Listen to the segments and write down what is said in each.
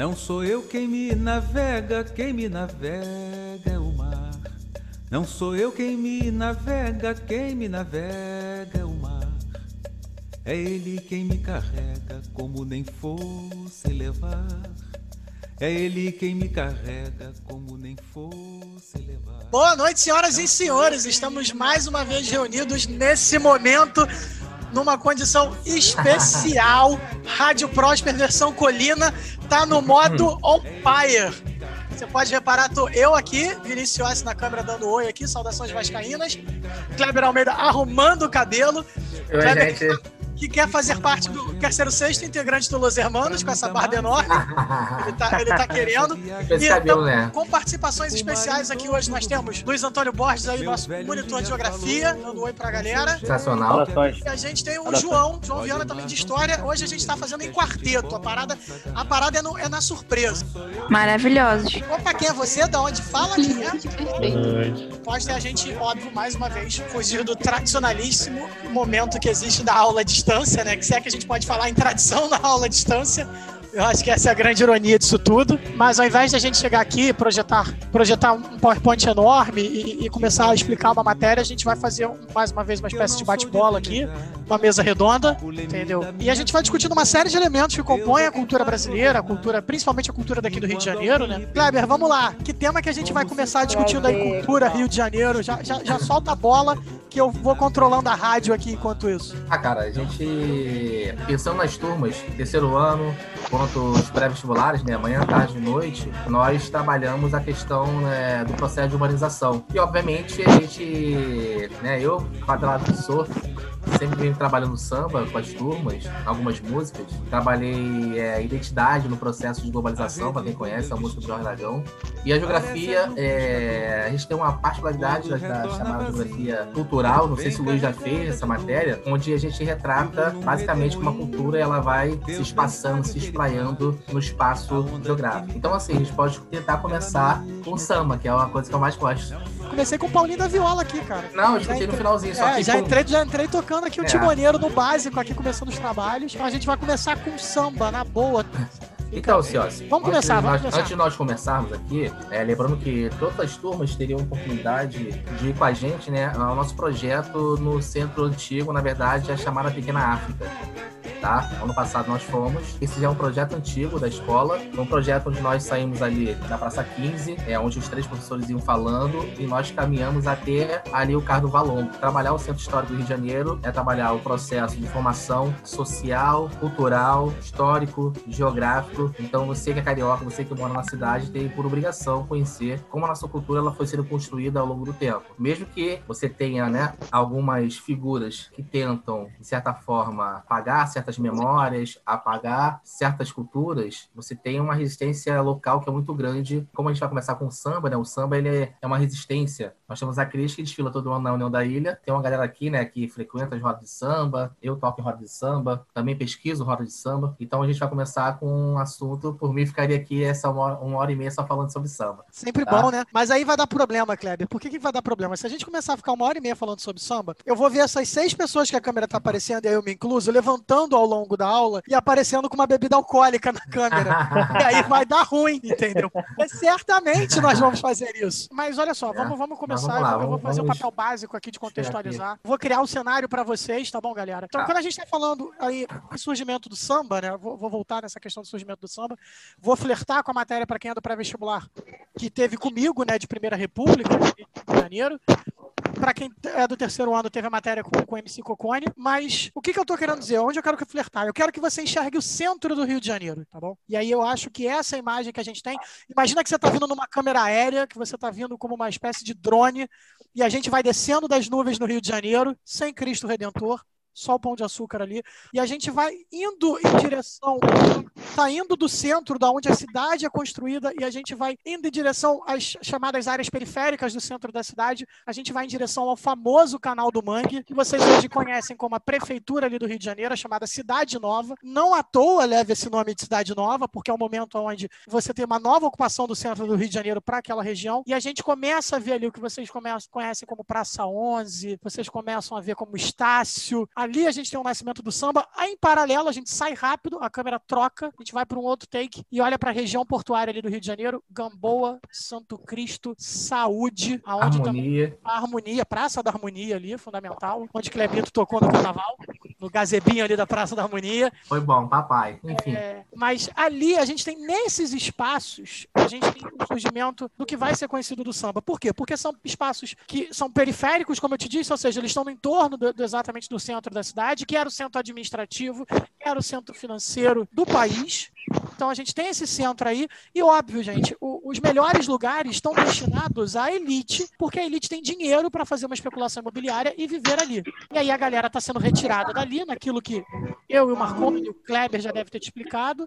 Não sou eu quem me navega, quem me navega é o mar. Não sou eu quem me navega, quem me navega é o mar. É ele quem me carrega, como nem fosse levar. É ele quem me carrega, como nem fosse levar. Boa noite, senhoras e senhores. Estamos mais uma vez reunidos nesse momento numa condição especial. Rádio Prosper versão Colina tá no modo on fire. Você pode reparar, tô eu aqui, Vinícius na câmera dando oi aqui, saudações vascaínas. Kleber Almeida arrumando o cabelo. Oi, Kleber, gente. que quer fazer parte do. Quer ser o sexto integrante do Los Hermanos, com essa barba enorme. Ele tá, ele tá querendo. E, então, né? Com participações especiais aqui hoje, nós temos Luiz Antônio Borges aí, nosso monitor de geografia, dando oi pra galera. Sensacional. E a gente tem o João, João Viana também de história. Hoje a gente tá fazendo em quarteto. A parada, a parada é, no- é na surpresa. Maravilhosos. Opa, quem é você? Da onde fala? Quem é? Perfeito. Pode ter a gente, óbvio, mais uma vez, fugir do tradicionalíssimo momento que existe da aula à distância, né? Que se é que a gente pode falar em tradição na aula à distância. Eu acho que essa é a grande ironia disso tudo. Mas ao invés de a gente chegar aqui projetar, projetar um PowerPoint enorme e, e começar a explicar uma matéria, a gente vai fazer um- mais uma vez uma espécie de bate-bola aqui, uma mesa redonda, entendeu? E a gente vai discutindo uma série de elementos que compõem a cultura brasileira, a cultura, principalmente a cultura daqui do Rio de Janeiro, né? Kleber, vamos lá. Que tema que a gente vai começar discutindo aí cultura, Rio de Janeiro? Já, já, já solta a bola que eu vou controlando a rádio aqui enquanto isso. Ah, cara, a gente, pensando nas turmas, terceiro ano, quanto os pré-vestibulares, né, amanhã, tarde e noite, nós trabalhamos a questão né, do processo de urbanização. E, obviamente, a gente, né, eu, quadrado que sou, sempre venho trabalhando samba com as turmas, algumas músicas. Trabalhei é, identidade no processo de globalização, para quem conhece, a música do Jorge Aragão. E a geografia, é, a gente tem uma particularidade da, da chamada geografia cultural, não sei se o Luiz já fez essa matéria, onde a gente retrata basicamente como a cultura ela vai se espaçando, se espraiando no espaço geográfico. Então, assim, a gente pode tentar começar com o samba, que é uma coisa que eu mais gosto. Comecei com o Paulinho da Viola aqui, cara. Não, eu escutei no finalzinho, só É, que já, entrei, já entrei tocando aqui o É. timoneiro no básico, aqui começando os trabalhos. Então a gente vai começar com samba, na boa. Então, Ciossi, Vamos começar, vamos nós- começar. Antes de nós começarmos aqui, é, lembrando que todas as turmas teriam oportunidade de ir com a gente, né, ao nosso projeto no Centro Antigo, na verdade, é chamada Pequena África. Tá? Ano passado nós fomos. Esse já é um projeto antigo da escola. Um projeto onde nós saímos ali na Praça 15, é onde os três professores iam falando, e nós caminhamos até ali o Cardo Valongo. Trabalhar o Centro Histórico do Rio de Janeiro é trabalhar o processo de formação social, cultural, histórico, geográfico. Então você que é carioca, você que mora na cidade, tem por obrigação conhecer como a nossa cultura ela foi sendo construída ao longo do tempo. Mesmo que você tenha, né, algumas figuras que tentam, de certa forma, apagar certas memórias, apagar certas culturas, você tem uma resistência local que é muito grande. Como a gente vai começar com o samba, né? O samba ele é- é uma resistência. Nós temos a Cris que desfila todo ano na União da Ilha. Tem uma galera aqui, né, que frequenta as rodas de samba. Eu toco em roda de samba, também pesquiso roda de samba. Então a gente vai começar com um assunto. Por mim, ficaria aqui essa uma hora, uma hora e meia só falando sobre samba. Sempre Tá. bom, né? Mas aí vai dar problema, Kleber. Por que, que vai dar problema? Se a gente começar a ficar uma hora e meia falando sobre samba, eu vou ver essas seis pessoas que a câmera tá aparecendo, e aí eu me incluso, levantando ao longo da aula e aparecendo com uma bebida alcoólica na câmera. E aí vai dar ruim, entendeu? Mas certamente nós vamos fazer isso. Mas olha só, vamos, vamos começar. Vamos lá, eu vou fazer o vamos- papel básico aqui de contextualizar. Vou criar o cenário para vocês, tá bom, galera? Então, Tá. quando a gente tá falando aí do surgimento do samba, né? Vou, vou voltar nessa questão do surgimento do samba. Vou flertar com a matéria para quem é do pré-vestibular que teve comigo, né, de Primeira República, de Rio de Janeiro. Para quem é do terceiro ano, teve a matéria com, com o MC Cocone. Mas o que, que eu tô querendo dizer? Onde eu quero que flertar? Eu quero que você enxergue o centro do Rio de Janeiro, tá bom? E aí eu acho que essa imagem que a gente tem. Imagina que você tá vindo numa câmera aérea, que você tá vindo como uma espécie de drone, e a gente vai descendo das nuvens no Rio de Janeiro, sem Cristo Redentor. Só o pão de açúcar ali. E a gente vai indo em direção. Tá indo do centro, da onde a cidade é construída, e a gente vai indo em direção às chamadas áreas periféricas do centro da cidade. A gente vai em direção ao famoso Canal do Mangue, que vocês hoje conhecem como a prefeitura ali do Rio de Janeiro, chamada Cidade Nova. Não à toa leva esse nome de Cidade Nova, porque é o momento onde você tem uma nova ocupação do centro do Rio de Janeiro para aquela região. E a gente começa a ver ali o que vocês conhecem como Praça 11, vocês começam a ver como Estácio. Ali a gente tem o nascimento do samba. Aí, em paralelo, a gente sai rápido, a câmera troca, a gente vai para um outro take e olha para a região portuária ali do Rio de Janeiro, Gamboa, Santo Cristo, Saúde, aonde Harmonia. a harmonia, Praça da Harmonia ali, fundamental, onde Clebito tocou no carnaval, no gazebinho ali da Praça da Harmonia. Foi bom, papai. Enfim. É, mas ali a gente tem nesses espaços, a gente tem o surgimento do que vai ser conhecido do samba. Por quê? Porque são espaços que são periféricos, como eu te disse, ou seja, eles estão no entorno do, do- exatamente do centro da cidade, que era o centro administrativo, que era o centro financeiro do país. Então a gente tem esse centro aí, e óbvio, gente, o- os melhores lugares estão destinados à elite, porque a elite tem dinheiro para fazer uma especulação imobiliária e viver ali. E aí a galera está sendo retirada dali, naquilo que eu e o Marconi e o Kleber já deve ter te explicado,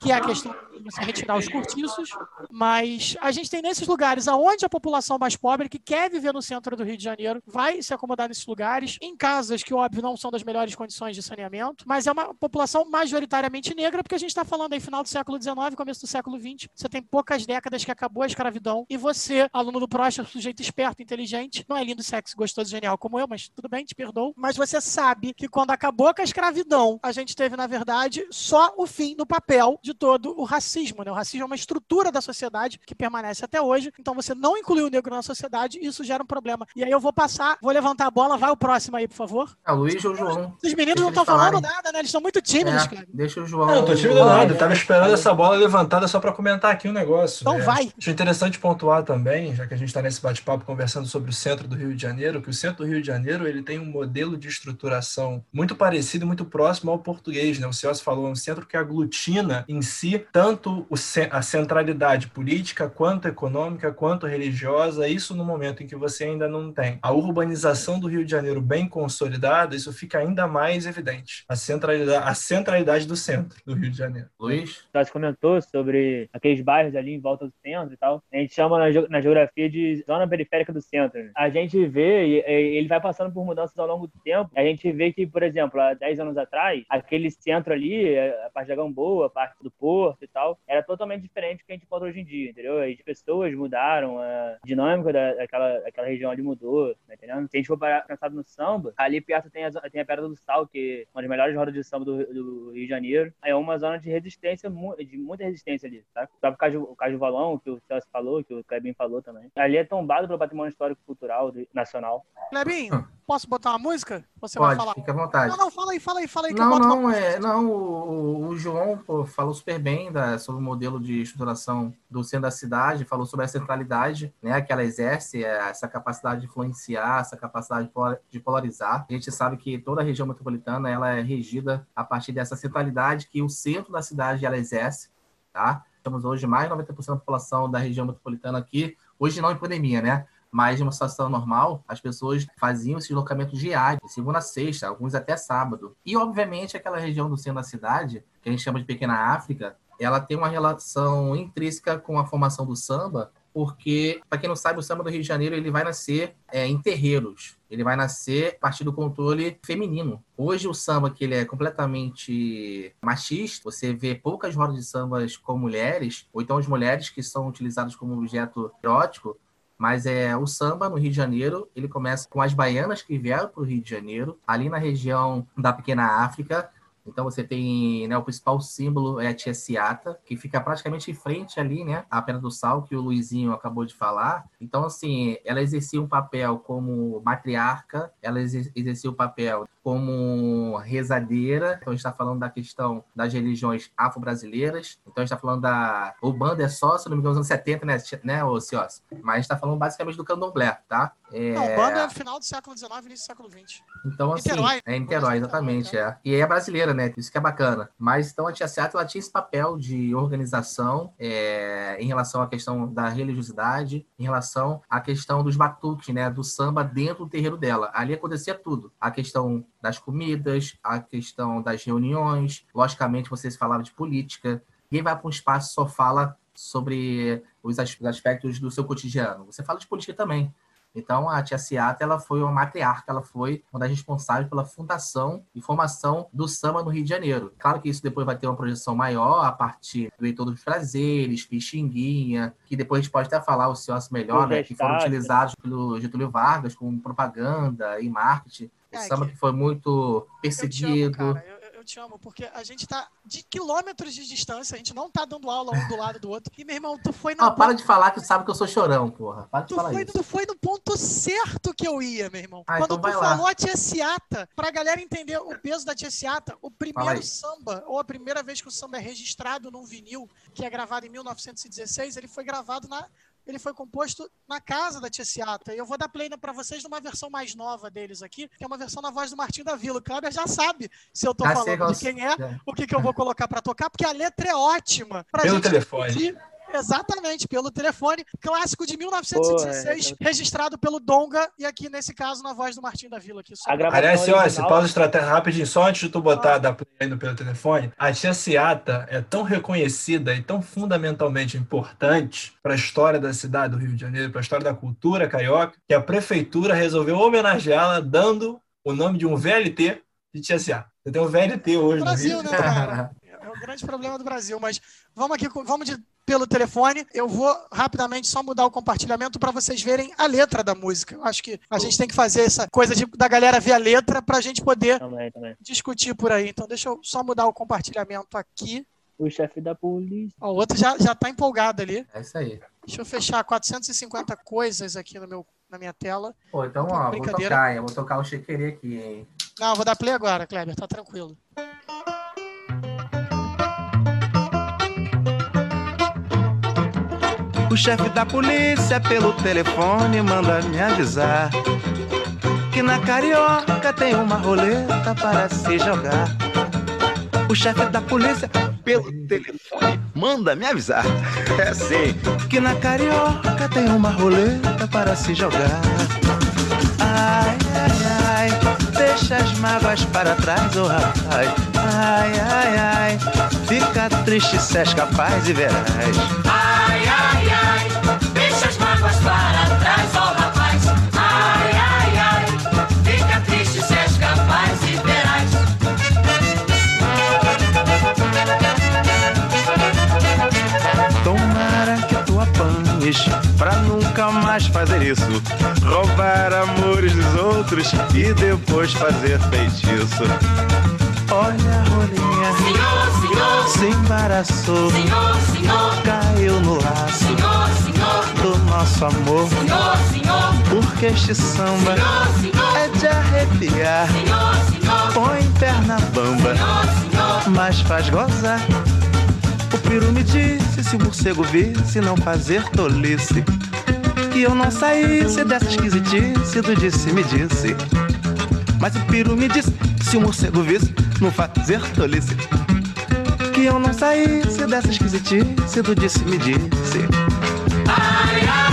que é a questão de você retirar os cortiços. Mas a gente tem nesses lugares aonde a população mais pobre, que quer viver no centro do Rio de Janeiro, vai se acomodar nesses lugares, em casas que, óbvio, não são das melhores condições de saneamento, mas é uma população majoritariamente negra, porque a gente está falando aí final do século XIX, começo do século XX. Você tem poucas décadas que acabou a escravidão, e você, aluno do Prost, é um sujeito esperto, inteligente, não é lindo, sexy, gostoso, genial como eu, mas tudo bem, te perdoo. Mas você sabe que quando acabou com a escravidão, a gente teve, na verdade, só o fim no papel de todo o racismo. Né? O racismo é uma estrutura da sociedade que permanece até hoje. Então você não incluiu o negro na sociedade, isso gera um problema. E aí eu vou passar, vou levantar a bola, vai o próximo aí, por favor. É, Luiz ou o João. Os meninos Deixa não estão falando nada, né? Eles estão muito tímidos, É, cara. deixa o João. Não, eu tô tímido nada, eu tava esperando essa bola levantada só pra comentar aqui um negócio. Então né? vai. Acho interessante pontuar também, já que a gente está nesse bate-papo conversando sobre o centro do Rio de Janeiro, que o centro do Rio de Janeiro ele tem um modelo de estruturação muito parecido, muito próximo ao português. Né? O Celso falou, é um centro que aglutina em si tanto a centralidade política, quanto econômica, quanto religiosa, isso no momento em que você ainda não tem a urbanização do Rio de Janeiro bem consolidada, isso fica ainda mais evidente. A centralidade, a centralidade do centro do Rio de Janeiro. Luiz. Você comentou sobre aqueles bairros ali em volta do centro e tal. A gente chama na, ge- na geografia de zona periférica do centro. A gente vê, ele vai passando por mudanças ao longo do tempo. A gente vê que, por exemplo, há 10 anos atrás, aquele centro ali, a parte da Gamboa, a parte do Porto e tal, era totalmente diferente do que a gente encontra hoje em dia, entendeu? As pessoas mudaram, a dinâmica da- daquela, daquela região ali mudou, tá? Se a gente for pensar no samba, ali perto tem a, tem a Pedra do Sal, que é uma das melhores rodas de samba do, do Rio de Janeiro. É uma zona de resistência, mu- de muita resistência ali, tá? O próprio Caju, o Caju Valão, que o Celso falou, que o Clebin falou também. Ali é tombado pelo patrimônio histórico cultural do- nacional. Clebinho, posso botar uma música? Você vai Pode, falar. fica à vontade. Não, não, fala aí, fala aí, fala aí que eu Não, boto uma não, música. é, não, o, o João pô, falou super bem da, sobre o modelo de estruturação do centro da cidade, falou sobre a centralidade né, que ela exerce, é, essa capacidade de influenciar, essa capacidade de de polarizar. A gente sabe que toda a região metropolitana ela é regida a partir dessa centralidade que o centro da cidade ela exerce. Tá? Temos hoje mais de 90% da população da região metropolitana aqui, hoje não em pandemia, né? Mas em uma situação normal, as pessoas faziam esse deslocamento diário, segunda a sexta, alguns até sábado. E, obviamente, aquela região do centro da cidade, que a gente chama de Pequena África, ela tem uma relação intrínseca com a formação do samba, porque, para quem não sabe, o samba do Rio de Janeiro ele vai nascer é, em terreiros. Ele vai nascer a partir do controle feminino. Hoje o samba que ele é completamente machista, você vê poucas rodas de sambas com mulheres, ou então as mulheres que são utilizadas como objeto erótico, mas é o samba no Rio de Janeiro, ele começa com as baianas que vieram para o Rio de Janeiro, ali na região da Pequena África. Então você tem né, o principal símbolo é a Tia que fica praticamente em frente ali, né, à Pena do Sal, que o Luizinho acabou de falar. Então, assim, ela exercia um papel como matriarca, ela exer- exercia o papel como rezadeira. Então, a gente está falando da questão das religiões afro-brasileiras. Então, a gente está falando da. O bando é só, se não me engano, nos anos 70, né, né ô Cios? Mas a gente está falando basicamente do candomblé, tá? É... Não, é final do século XIX, início do século XX. Então, assim, Niterói. é Niterói, exatamente, é. E é brasileira, né? Isso que é bacana. Mas, então, a Tia Seata, ela tinha esse papel de organização é, em relação à questão da religiosidade, em relação à questão dos batuques, né? Do samba dentro do terreiro dela. Ali acontecia tudo. A questão das comidas, a questão das reuniões. Logicamente, vocês falavam de política. Ninguém vai para um espaço só fala sobre os aspectos do seu cotidiano. Você fala de política também. Então, a tia Ciata, ela foi uma matriarca, ela foi uma das responsáveis pela fundação e formação do samba no Rio de Janeiro. Claro que isso depois vai ter uma projeção maior a partir do Heitor dos Prazeres, Pixinguinha, que depois a gente pode até falar o Cios melhor, né, que foram utilizados pelo Getúlio Vargas como propaganda e marketing. O É, samba que- foi muito Eu te amo, perseguido. Te amo, porque a gente tá de quilômetros de distância, a gente não tá dando aula um do lado do outro. E, meu irmão, tu foi na Ah, para de falar que tu sabe que eu sou chorão, porra. Para de Tu falar foi, isso. tu foi no ponto certo que eu ia, meu irmão. Ah, Quando então tu lá. falou a Tia Ciata, pra galera entender o peso da Tia Ciata, o primeiro samba, ou a primeira vez que o samba é registrado num vinil, que é gravado em 1916, ele foi gravado na. Ele foi composto na casa da Tia Ciata. E eu vou dar play pra vocês numa versão mais nova deles aqui, que é uma versão na voz do Martim da Vila. O Kleber já sabe se eu tô Já sei falando de quem é, É. o que, que eu vou colocar pra tocar, porque a letra é ótima. Pra Pelo gente telefone. discutir. Exatamente, pelo telefone. Clássico de 1916, registrado pelo Donga, e aqui, nesse caso, na voz do Martim da Vila. Aqui, só- Aliás, esse original- pausa estratégia rapidinho, só antes de tu botar Ah. da play aí no pelo telefone, a tia Ciata é tão reconhecida e tão fundamentalmente importante para a história da cidade do Rio de Janeiro, para a história da cultura carioca, que a prefeitura resolveu homenageá-la dando o nome de um VLT de tia Ciata. Você tem um VLT hoje Brasil, no Rio. né, cara? O grande problema do Brasil. Mas vamos aqui, vamos de- pelo telefone. Eu vou rapidamente só mudar o compartilhamento para vocês verem a letra da música. Eu acho que a gente tem que fazer essa coisa de- da galera ver a letra para a gente poder Também, também. discutir por aí. Então, deixa eu só mudar o compartilhamento aqui. O chefe da polícia. Ó, o outro já, já tá empolgado ali. É isso aí. Deixa eu fechar 450 coisas aqui no meu, na minha tela. Pô, então, ó, vou tocar, hein? Eu vou tocar o Chequerê aqui, hein? Não, vou dar play agora, Kleber, tá tranquilo. Chefe da polícia pelo telefone manda me avisar que na carioca tem uma roleta para se jogar. O chefe da polícia pelo telefone manda me avisar, é sim, que na carioca tem uma roleta para se jogar. Ai, ai, ai, deixa as mágoas para trás, ô rapaz. Ai, ai, ai, fica triste se és capaz e verás. Ai, pra nunca mais fazer isso. Roubar amores dos outros e depois fazer feitiço. Olha a rolinha, Senhor, senhor, se embaraçou, senhor, senhor, caiu no laço senhor, senhor, do nosso amor. senhor, senhor, Porque este samba senhor, senhor, é de arrepiar. senhor, senhor, Põe perna bamba, senhor, senhor. mas faz gozar. O peru me disse se o morcego visse não fazer tolice. Que eu não saísse dessa esquisitice do disse-me disse. Mas o peru me disse se o morcego visse não fazer tolice. Que eu não saísse dessa esquisitice do disse-me disse. Ai, ai,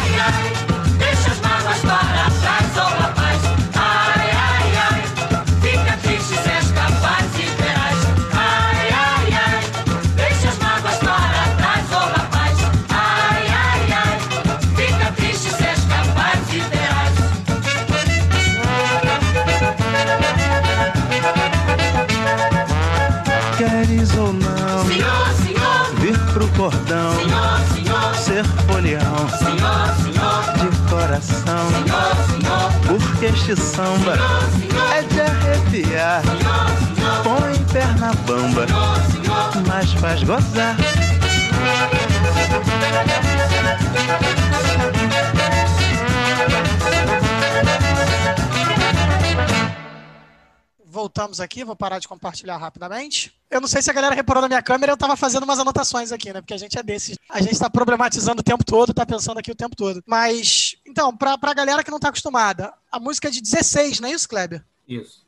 samba é de arrepiar. Põe perna bamba, mas faz gozar. Voltamos aqui, vou parar de compartilhar rapidamente. Eu não sei se a galera reparou na minha câmera, eu tava fazendo umas anotações aqui, né? Porque a gente é desses. A gente tá problematizando o tempo todo, tá pensando aqui o tempo todo. Mas, então, pra, pra galera que não tá acostumada, a música é de 16, não é isso, Kleber? Isso.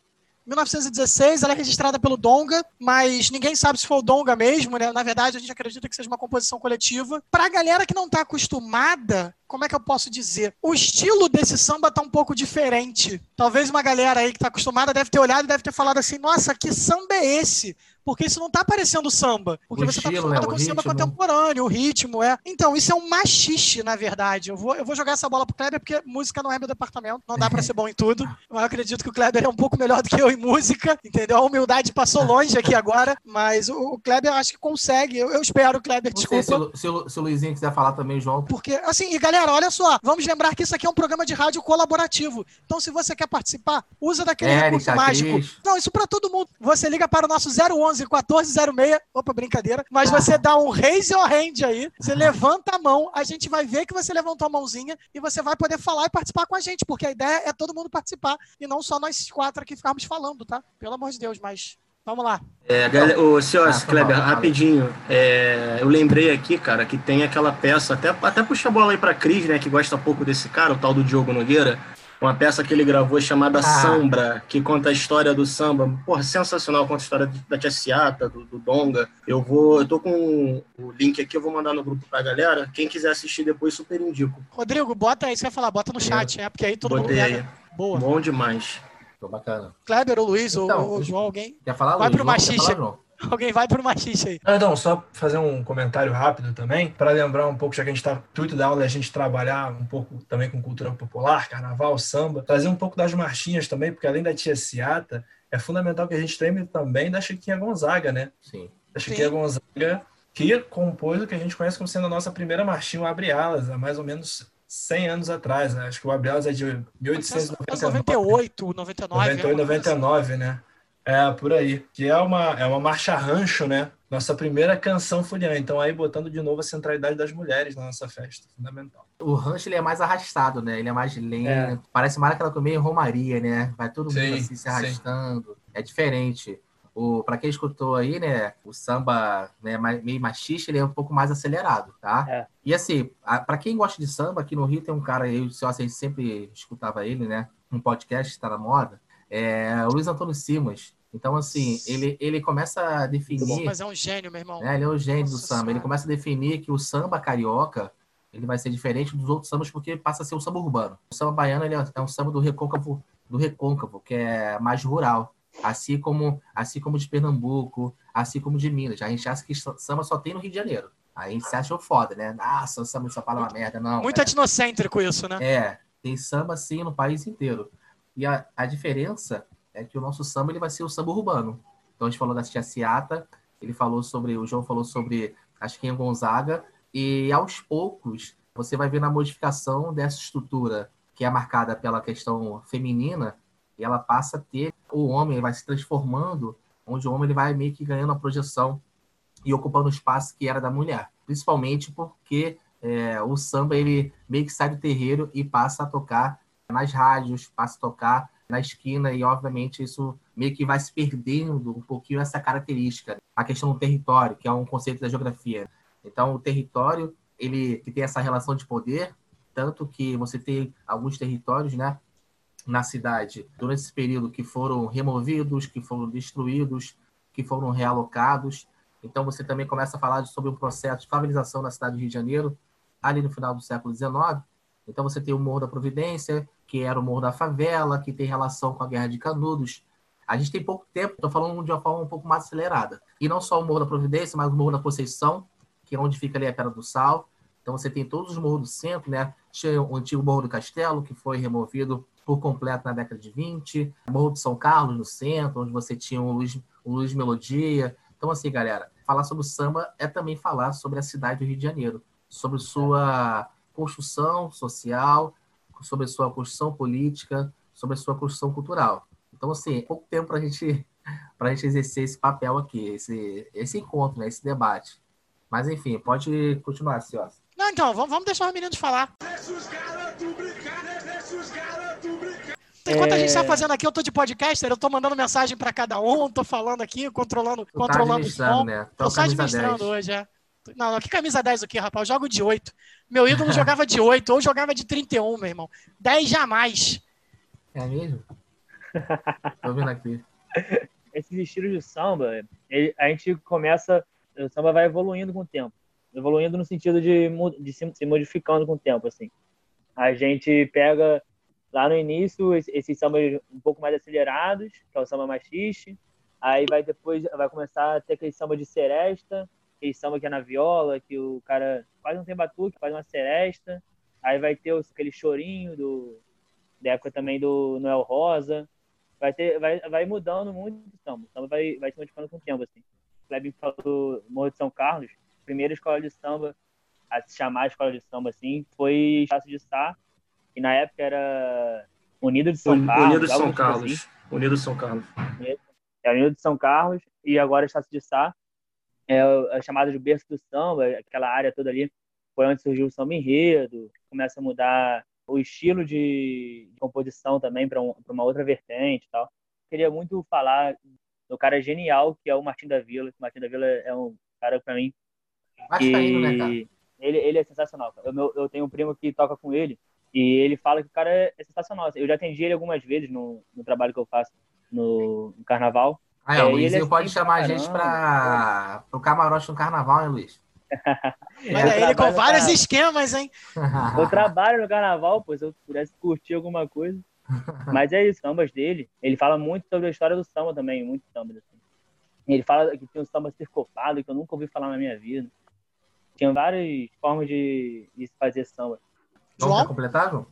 1916, ela é registrada pelo Donga, mas ninguém sabe se foi o Donga mesmo, né? Na verdade, a gente acredita que seja uma composição coletiva. Pra galera que não tá acostumada, como é que eu posso dizer? O estilo desse samba tá um pouco diferente. Talvez uma galera aí que tá acostumada deve ter olhado e deve ter falado assim: nossa, que samba é esse? Porque isso não tá parecendo samba. Porque O você tá estilo, acostumado né? com samba contemporâneo, o ritmo, é. Então, isso é um machixe, na verdade. Eu vou, eu vou jogar essa bola pro Kleber, porque música não é meu departamento. Não dá pra ser bom em tudo. Mas eu acredito que o Kleber é um pouco melhor do que eu em música, entendeu? A humildade passou longe aqui agora. Mas o, o Kleber, eu acho que consegue. Eu, eu espero, Kleber, Não sei desculpa. se, o- se, o- se o Luizinho quiser falar também, João. Porque, assim, e galera, olha só, vamos lembrar que isso aqui é um programa de rádio colaborativo. Então, se você quer participar, usa daquele recurso Érica, mágico. Cris. Não, isso pra todo mundo. Você liga para o nosso 011 1406. Opa, brincadeira. Mas você dá um raise your hand aí, você levanta a mão, a gente vai ver que você levantou a mãozinha e você vai poder falar e participar com a gente, porque a ideia é todo mundo participar e não só nós quatro aqui ficarmos falando, tá? Pelo amor de Deus, mas vamos lá. É, galera, ô, senhor Ah, Kleber, fala. rapidinho. é, eu lembrei aqui, cara, que tem aquela peça, até, até puxa a bola aí pra Cris, né, que gosta pouco desse cara, o tal do Diogo Nogueira. Uma peça que ele gravou chamada Ah. Sambra, que conta a história do samba. Porra, sensacional, conta a história da Tia Ciata, do, do Donga. Eu vou, eu tô com o link aqui, eu vou mandar no grupo pra galera. Quem quiser assistir depois, super indico. Rodrigo, bota aí, você vai falar, bota no chat, é, porque aí todo Botei mundo aí. Boa. Bom demais. Tô bacana. Kleber, ou Luiz, ou- Então, ou, João, alguém? Quer falar, Vai Luiz? pro João? Alguém vai pro machixe aí. Não, só fazer um comentário rápido também, para lembrar um pouco, já que a gente está. O intuito da aula é a gente trabalhar um pouco também com cultura popular, carnaval, samba, trazer um pouco das marchinhas também, porque além da tia Ciata, é fundamental que a gente lembre também da Chiquinha Gonzaga, né? Sim. Da Chiquinha Sim. Gonzaga, que compôs o que a gente conhece como sendo a nossa primeira marchinha, o Abre Alas, há mais ou menos 100 anos atrás, né? Acho que o Abre Alas é de 1899. 98, 99. 98, 99, né? É, por aí. Que é uma, é uma marcha rancho, né? Nossa primeira canção fuliana. Então, aí botando de novo a centralidade das mulheres na nossa festa. Fundamental. O rancho ele é mais arrastado, né? Ele é mais lento. É. Parece mais aquela meio romaria, né? Vai todo mundo Sim, assim se sim. arrastando. É diferente. O, pra quem escutou aí, né? O samba né, meio machista, ele é um pouco mais acelerado, tá? É. E assim, a, pra quem gosta de samba, aqui no Rio tem um cara, eu, se eu assim, sempre escutava ele, né? Um podcast que tá na moda. É o Luiz Antônio Simas. Então, assim, ele, ele começa a definir. Mas é um gênio, meu irmão. né? Ele é o gênio do Nossa samba. Ele Senhora. começa a definir que o samba carioca ele vai ser diferente dos outros sambas porque passa a ser um samba urbano. O samba baiano ele é é um samba do recôncavo, do recôncavo, que é mais rural, assim como assim como de Pernambuco, assim como de Minas. A gente acha que samba só tem no Rio de Janeiro. Aí a gente se acha foda, né? Nossa, o samba de São Paulo é uma merda, não. Muito etnocêntrico isso, né? É, tem samba sim no país inteiro. E a, a diferença é que o nosso samba ele vai ser o samba urbano. Então a gente falou da Tia Ciata, ele falou sobre, o João falou sobre a Chiquinha Gonzaga, e aos poucos você vai ver na modificação dessa estrutura que é marcada pela questão feminina, e ela passa a ter, o homem vai se transformando, onde o homem ele vai meio que ganhando a projeção e ocupando o espaço que era da mulher. Principalmente porque é, o samba ele meio que sai do terreiro e passa a tocar nas rádios, passa a tocar na esquina e obviamente isso meio que vai se perdendo um pouquinho essa característica, a questão do território, que é um conceito da geografia. Então o território ele que tem essa relação de poder, tanto que você tem alguns territórios, né, na cidade durante esse período que foram removidos, que foram destruídos, que foram realocados. Então você também começa a falar sobre um processo de favelização na cidade do Rio de Janeiro, ali no final do século XIX. Então você tem o Morro da Providência, que era o Morro da Favela, que tem relação com a Guerra de Canudos. A gente tem pouco tempo, estou falando de uma forma um pouco mais acelerada. E não só o Morro da Providência, mas o Morro da Conceição, que é onde fica ali a Pedra do Sal. Então você tem todos os morros do centro, né? Tinha o antigo Morro do Castelo, que foi removido por completo na década de 20. Morro de São Carlos, no centro, onde você tinha o Luiz, o Luiz Melodia. Então, assim, galera, falar sobre o samba é também falar sobre a cidade do Rio de Janeiro, sobre sua construção social, sobre sua construção política, sobre a sua construção cultural. Então, assim, pouco tempo para gente, a gente exercer esse papel aqui, esse, esse encontro, né, esse debate. Mas, enfim, pode continuar, senhora. Não, então, vamos, vamos deixar os meninos falar. Enquanto a gente tá fazendo aqui, eu tô de podcaster, eu tô mandando mensagem pra cada um, tô falando aqui, controlando, Tu tá controlando o administrando, som. né? Tu é Tô o só administrando 10. hoje, é. Não, não, que camisa 10 aqui, rapaz? Eu jogo de 8. Meu ídolo jogava de 8, ou jogava de 31, meu irmão. 10 jamais. É mesmo? Tô vendo aqui. esses estilos de samba, ele- a gente começa, o samba vai evoluindo com o tempo, evoluindo no sentido de, de se, se modificando com o tempo, assim. A gente pega lá no início esse- esses sambas um pouco mais acelerados, que é o samba machiste, Aí vai depois, vai começar a ter aquele samba de seresta, aquele samba que é na viola, que o cara quase não tem batuque, faz uma seresta. Aí vai ter os- aquele chorinho do, da época também do Noel Rosa. Vai, ter, vai, vai mudando muito o samba. O samba vai, vai se modificando com o tempo, assim. O Klebin falou do Morro de São Carlos, primeira escola de samba a se chamar escola de samba, assim, foi Estácio de Sá, que na época era Unido de São Unido Carlos. de algo São tipo assim. Carlos. Unido de São Carlos. É Unido de São Carlos e agora Estácio de Sá. É a chamada de berço do samba, aquela área toda ali. Foi onde surgiu o samba enredo, começa a mudar o estilo de, composição também para um, uma outra vertente e tal. Queria muito falar do cara genial que é o Martim da Vila. O Martim da Vila é um cara, para mim, Vascaíno, né, cara? e ele, ele é sensacional. Eu, meu- eu tenho um primo que toca com ele e ele fala que o cara é sensacional. Eu já atendi ele algumas vezes no, no trabalho que eu faço no, no carnaval. Aí, É, o Luizinho ele é pode simples chamar a gente pra, pro camarote no carnaval, hein, Luiz? Olha ele com vários cara. esquemas, hein? Eu trabalho no carnaval, pô, se eu pudesse curtir alguma coisa. Mas é isso, sambas dele. Ele fala muito sobre a história do samba também, muito samba. Assim. Ele fala que tem um samba circopado que eu nunca ouvi falar na minha vida. Tinha várias formas de, de se fazer samba. Vamos completar, João?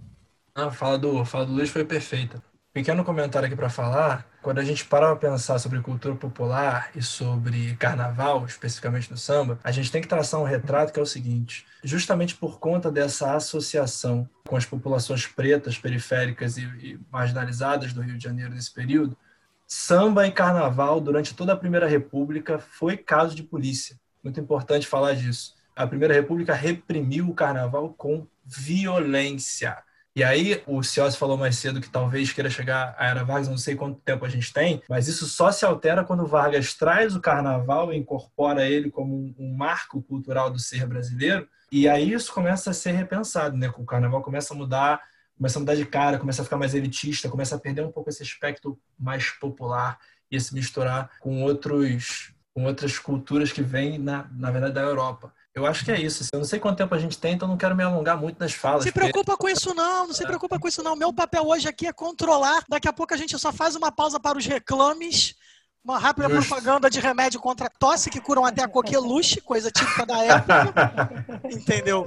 Não, fala do, a fala do Luiz foi perfeita. Pequeno comentário aqui para falar. Quando a gente para para pensar sobre cultura popular e sobre carnaval, especificamente no samba, a gente tem que traçar um retrato que é o seguinte: justamente por conta dessa associação com as populações pretas, periféricas e, e marginalizadas do Rio de Janeiro nesse período, samba e carnaval durante toda a Primeira República foi caso de polícia. Muito importante falar disso. A Primeira República reprimiu o carnaval com violência. E aí, o Ciosi falou mais cedo que talvez queira chegar à Era Vargas, não sei quanto tempo a gente tem, mas isso só se altera quando Vargas traz o carnaval e incorpora ele como um, marco cultural do ser brasileiro. E aí isso começa a ser repensado, né? O carnaval começa a mudar, começa a mudar de cara, começa a ficar mais elitista, começa a perder um pouco esse aspecto mais popular e se misturar com outros com outras culturas que vêm, na, na verdade, da Europa. Eu acho que é isso. assim, Eu não sei quanto tempo a gente tem, então não quero me alongar muito nas falas. Se preocupa com isso não, não se preocupa com isso não. Meu papel hoje aqui é controlar. Daqui a pouco a gente só faz uma pausa para os reclames. Uma rápida Justo. propaganda de remédio contra a tosse que curam até a coqueluche, coisa típica da época. Entendeu?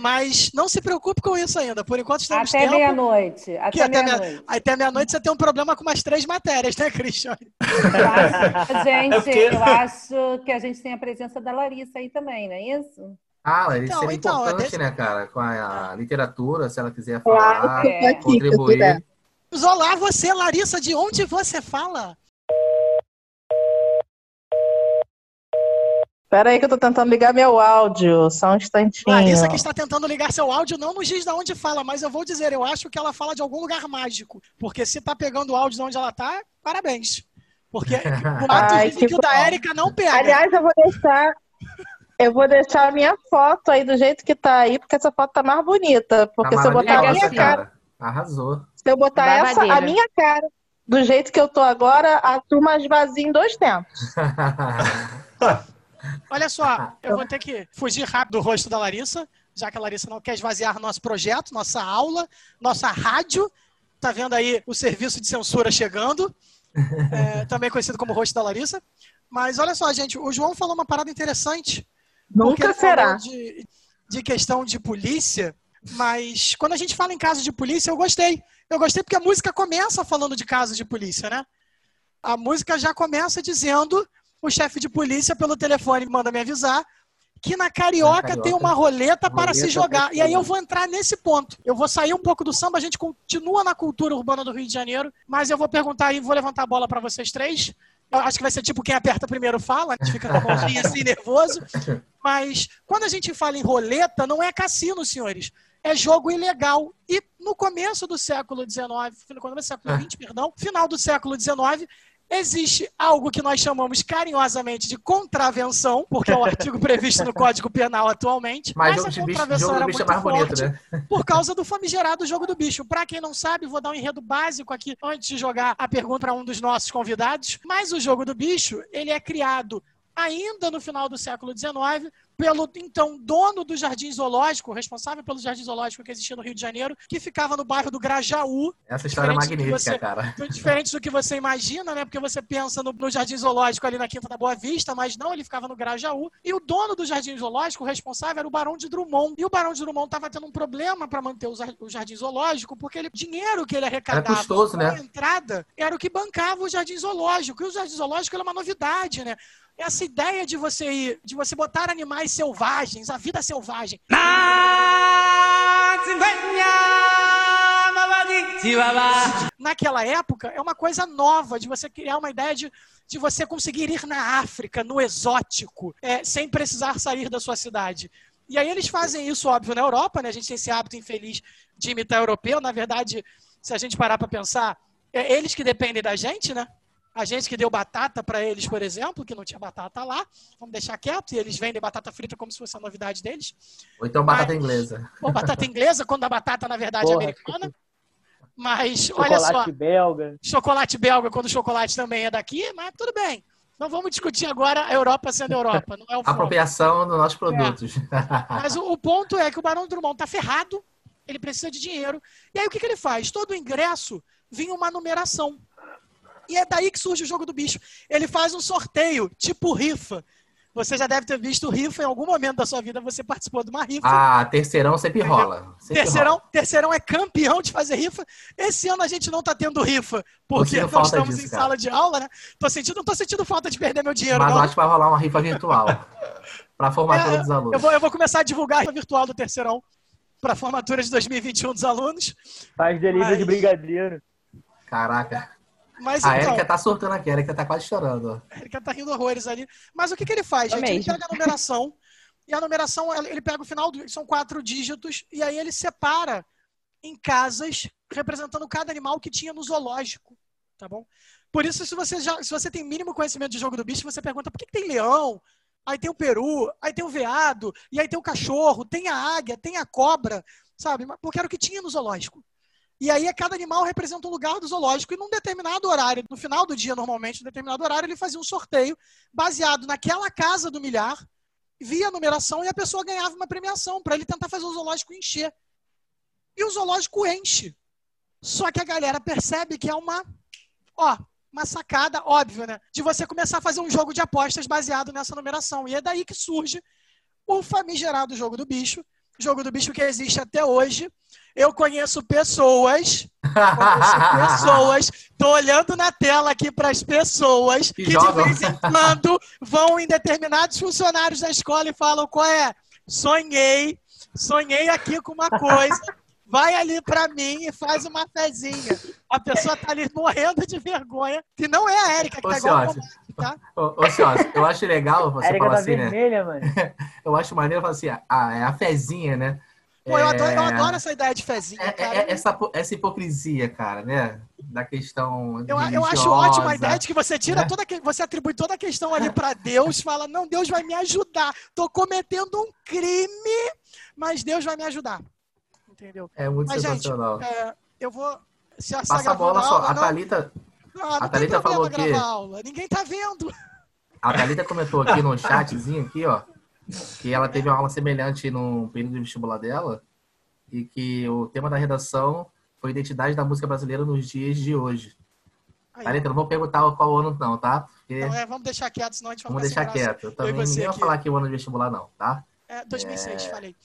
Mas não se preocupe com isso ainda. Por enquanto estamos Até tempo. meia-noite. Até até meia- meia-noite. Até meia-noite você tem um problema com umas três matérias, né, Cristiane? Eu acho- Gente, É porque- eu acho que a gente tem a presença da Larissa aí também, não é isso? Ah, Larissa, Então, seria então, é importante, desse- né, cara? Com a, a literatura, se ela quiser Claro, falar, que eu contribuir. Olá, você, Larissa, de onde você fala? Pera aí que eu tô tentando ligar meu áudio, só um instantinho. Larissa que está tentando ligar seu áudio não nos diz de onde fala, mas eu vou dizer, eu acho que ela fala de algum lugar mágico. Porque se tá pegando o áudio de onde ela tá, parabéns. Porque o Mato Ai, que que o da. Érica não pega. Aliás, eu vou deixar. Eu vou deixar a minha foto aí do jeito que tá aí, porque essa foto tá mais bonita. Porque Tá se eu botar a minha cara, Arrasou. se eu botar essa, a minha cara, do jeito que eu tô agora, a turma esvazia em dois tempos. Olha só, eu vou ter que fugir rápido do rosto da Larissa, já que a Larissa não quer esvaziar nosso projeto, nossa aula, nossa rádio. Tá vendo aí o serviço de censura chegando, é, também conhecido como rosto da Larissa. Mas olha só, gente, o João falou uma parada interessante. Nunca será. De, de questão de polícia, mas quando a gente fala em caso de polícia, eu gostei. Eu gostei porque a música começa falando de casos de polícia, né? A música já começa dizendo o chefe de polícia pelo telefone manda me avisar que na Carioca, Carioca, tem uma roleta para se roleta jogar. E aí eu vou entrar nesse ponto. Eu vou sair um pouco do samba, a gente continua na cultura urbana do Rio de Janeiro, mas eu vou perguntar aí, vou levantar a bola para vocês três. Eu acho que vai ser tipo quem aperta primeiro fala, a gente fica com a mãozinha assim nervoso. Mas quando a gente fala em roleta, não é cassino, senhores. É jogo ilegal. E no começo do século XIX, no começo do século XX, perdão, final do século XIX, existe algo que nós chamamos carinhosamente de contravenção, porque é o artigo previsto no Código Penal atualmente. Mas Mas, a contravenção era é muito forte bonito, né? por causa do famigerado jogo do bicho. Pra quem não sabe, vou dar um enredo básico aqui antes de jogar a pergunta para um dos nossos convidados. Mas o jogo do bicho, ele é criado ainda no final do século XIX pelo então dono do Jardim Zoológico, responsável pelo Jardim Zoológico que existia no Rio de Janeiro, que ficava no bairro do Grajaú. Essa história é Diferente do que magnífica, você- cara. Diferente do que você imagina, né? Porque você pensa no, no Jardim Zoológico ali na Quinta da Boa Vista, mas não, ele ficava no Grajaú. E o dono do Jardim Zoológico, o responsável, era o Barão de Drummond. E o Barão de Drummond estava tendo um problema para manter o, o Jardim Zoológico, porque ele, o dinheiro que ele arrecadava custoso, com né? entrada era o que bancava o Jardim Zoológico. E o Jardim Zoológico era uma novidade, né? Essa ideia de você ir, de você botar animais selvagens, a vida selvagem, naquela época é uma coisa nova de você criar uma ideia de, de você conseguir ir na África, no exótico, é, sem precisar sair da sua cidade. E aí eles fazem isso, óbvio, na Europa, né? A gente tem esse hábito infeliz de imitar europeu. Na verdade, se a gente parar para pensar, é eles que dependem da gente, né? A gente que deu batata para eles, por exemplo, que não tinha batata lá, vamos deixar quieto, e eles vendem batata frita como se fosse a novidade deles. Ou então batata Mas- inglesa. Ou batata inglesa, quando a batata, na verdade, é Porra, americana. Mas, olha só, Chocolate belga. chocolate belga quando o chocolate também é daqui, mas tudo bem. Não vamos discutir agora a Europa sendo Europa, não é o. Apropriação dos nossos produtos. Mas o, o ponto é que o Barão Drummond tá ferrado, ele precisa de dinheiro. E aí o que, que ele faz? Todo ingresso vinha uma numeração. E é daí que surge o jogo do bicho. Ele faz um sorteio, tipo rifa. Você já deve ter visto rifa em algum momento da sua vida, você participou de uma rifa. Ah, terceirão sempre rola. Sempre Terceirão, rola. terceirão é campeão de fazer rifa. Esse ano a gente não tá tendo rifa, porque nós estamos disso, em cara. sala de aula, né? Tô sentindo, não tô sentindo falta de perder meu dinheiro, Mas não. eu acho que vai rolar uma rifa virtual. pra formatura É, dos alunos. Eu vou, eu vou começar a divulgar a rifa virtual do terceirão para a formatura de 2021 dos alunos. Faz delivery Mas- de brigadeiro. Caraca. Mas A então, Erika tá surtando aqui, a Erika tá quase chorando. a Erika tá rindo horrores ali. Mas o que, que ele faz, gente? Ele pega a numeração, e a numeração, ele pega o final, do, são quatro dígitos, e aí ele separa em casas, representando cada animal que tinha no zoológico, tá bom? Por isso, se você, já, se você tem mínimo conhecimento de jogo do bicho, você pergunta por que, que tem leão, aí tem o peru, aí tem o veado, e aí tem o cachorro, tem a águia, tem a cobra, sabe? Porque era o que tinha no zoológico. E aí cada animal representa um lugar do zoológico e num determinado horário, no final do dia normalmente, num determinado horário, ele fazia um sorteio baseado naquela casa do milhar, via a numeração e a pessoa ganhava uma premiação para ele tentar fazer o zoológico encher. E o zoológico enche. Só que a galera percebe que é uma, ó, uma sacada óbvia, né? De você começar a fazer um jogo de apostas baseado nessa numeração. E é daí que surge o famigerado jogo do bicho, jogo do bicho que existe até hoje. Eu conheço pessoas, conheço pessoas, tô olhando na tela aqui para as pessoas Que que, de vez em quando vão em determinados funcionários da escola e falam: qual é? Sonhei, sonhei aqui com uma coisa. Vai ali pra mim e faz uma fezinha. A pessoa tá ali morrendo de vergonha. Que não é a Érica, que Ô, tá igual a tá? Ô, eu acho legal você Erika falar tá assim, né? vermelha, mano. Eu acho maneiro falar assim, ah, é a fezinha, né? Pô, eu É, adoro, eu adoro essa ideia de fezinha, é- é- cara. é essa, essa hipocrisia, cara, né? Da questão Eu, eu acho ótima a ideia de que você tira né? toda que você atribui toda a questão ali pra Deus, fala, não, Deus vai me ajudar. Tô cometendo um crime, mas Deus vai me ajudar. Entendeu? É muito Mas, gente, sensacional. é, eu vou. Se a Passa a bola só. A Thalita, Não, não a Thalita falou que- aula. Ninguém tá vendo. a Thalita comentou aqui no chatzinho, aqui, ó, que ela teve uma aula semelhante no período de vestibular dela e que o tema da redação foi identidade da música brasileira nos dias de hoje. Aí, eu não vou perguntar qual ano não, tá? Porque então, é, vamos deixar quieto, senão a gente vai vamos deixar quieto. Eu também vai aqui. falar que o ano de vestibular não, tá? É, 2006, falei.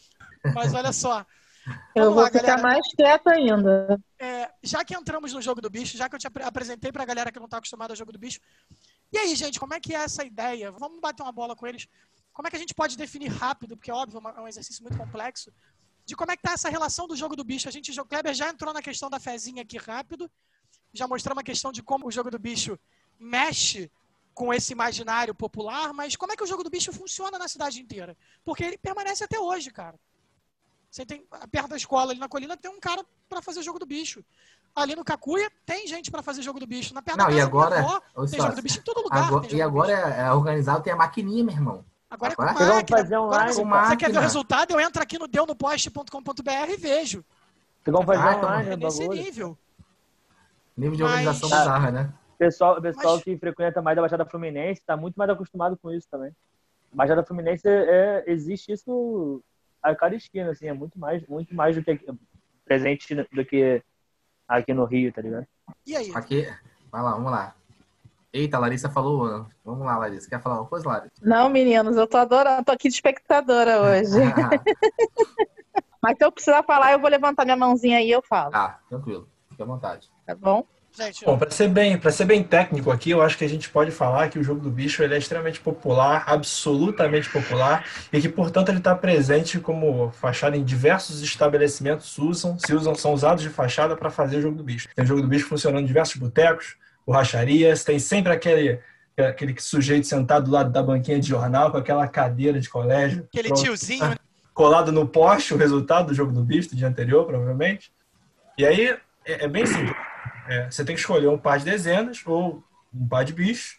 Mas olha só. Eu Vamos vou lá, ficar galera. mais quieta ainda. É, já que entramos no jogo do bicho, já que eu te apre- apresentei pra galera que não tá acostumada ao jogo do bicho. E aí, gente, como é que é essa ideia? Vamos bater uma bola com eles. Como é que a gente pode definir rápido, porque óbvio, é um exercício muito complexo, de como é que tá essa relação do jogo do bicho. A gente, o Kleber já entrou na questão da fezinha aqui rápido, já mostrou uma questão de como o jogo do bicho mexe com esse imaginário popular, mas como é que o jogo do bicho funciona na cidade inteira? Porque ele permanece até hoje, cara. Você tem perto da escola ali na colina tem um cara pra fazer jogo do bicho. Ali no Cacuia tem gente pra fazer jogo do bicho. Na perto Não, da e casa minha agora- avó, tem jogo do bicho em todo lugar. Agora- e agora é, é organizado, tem a maquininha, meu irmão. Agora é com agora- Vamos máquina. fazer Agora online, você, quer ver o resultado? Eu entro aqui no deunopost.com.br e vejo. Vamos fazer Caraca, online É o nesse bagulho. nível. Nível de Mas- organização bizarra, né? Pessoal, pessoal Mas- que frequenta mais da Baixada Fluminense tá muito mais acostumado com isso também. Baixada Fluminense é, existe isso a cada esquina, assim, é muito mais, muito mais do que aqui- presente do que aqui no Rio, tá ligado? E aí? Aqui, vai lá, vamos lá. Eita, a Larissa falou. Vamos lá, Larissa. Quer falar uma coisa, Larissa? Não, meninos, eu tô adorando, tô aqui de espectadora hoje. Mas se eu precisar falar, eu vou levantar minha mãozinha aí e eu falo, tá, tranquilo. Fique à vontade. tá bom? Gente, Bom, para ser bem, para ser bem técnico aqui, eu acho que a gente pode falar que o jogo do bicho ele é extremamente popular, absolutamente popular, e que, portanto, ele está presente como fachada em diversos estabelecimentos usam, se usam, são usados de fachada para fazer o jogo do bicho. Tem o jogo do bicho funcionando em diversos botecos, borracharias, tem sempre aquele aquele sujeito sentado do lado da banquinha de jornal com aquela cadeira de colégio, aquele pronto, tiozinho, né? colado no poste o resultado do jogo do bicho do dia anterior, provavelmente. E aí é, é bem simples. É, você tem que escolher um par de dezenas ou um par de bichos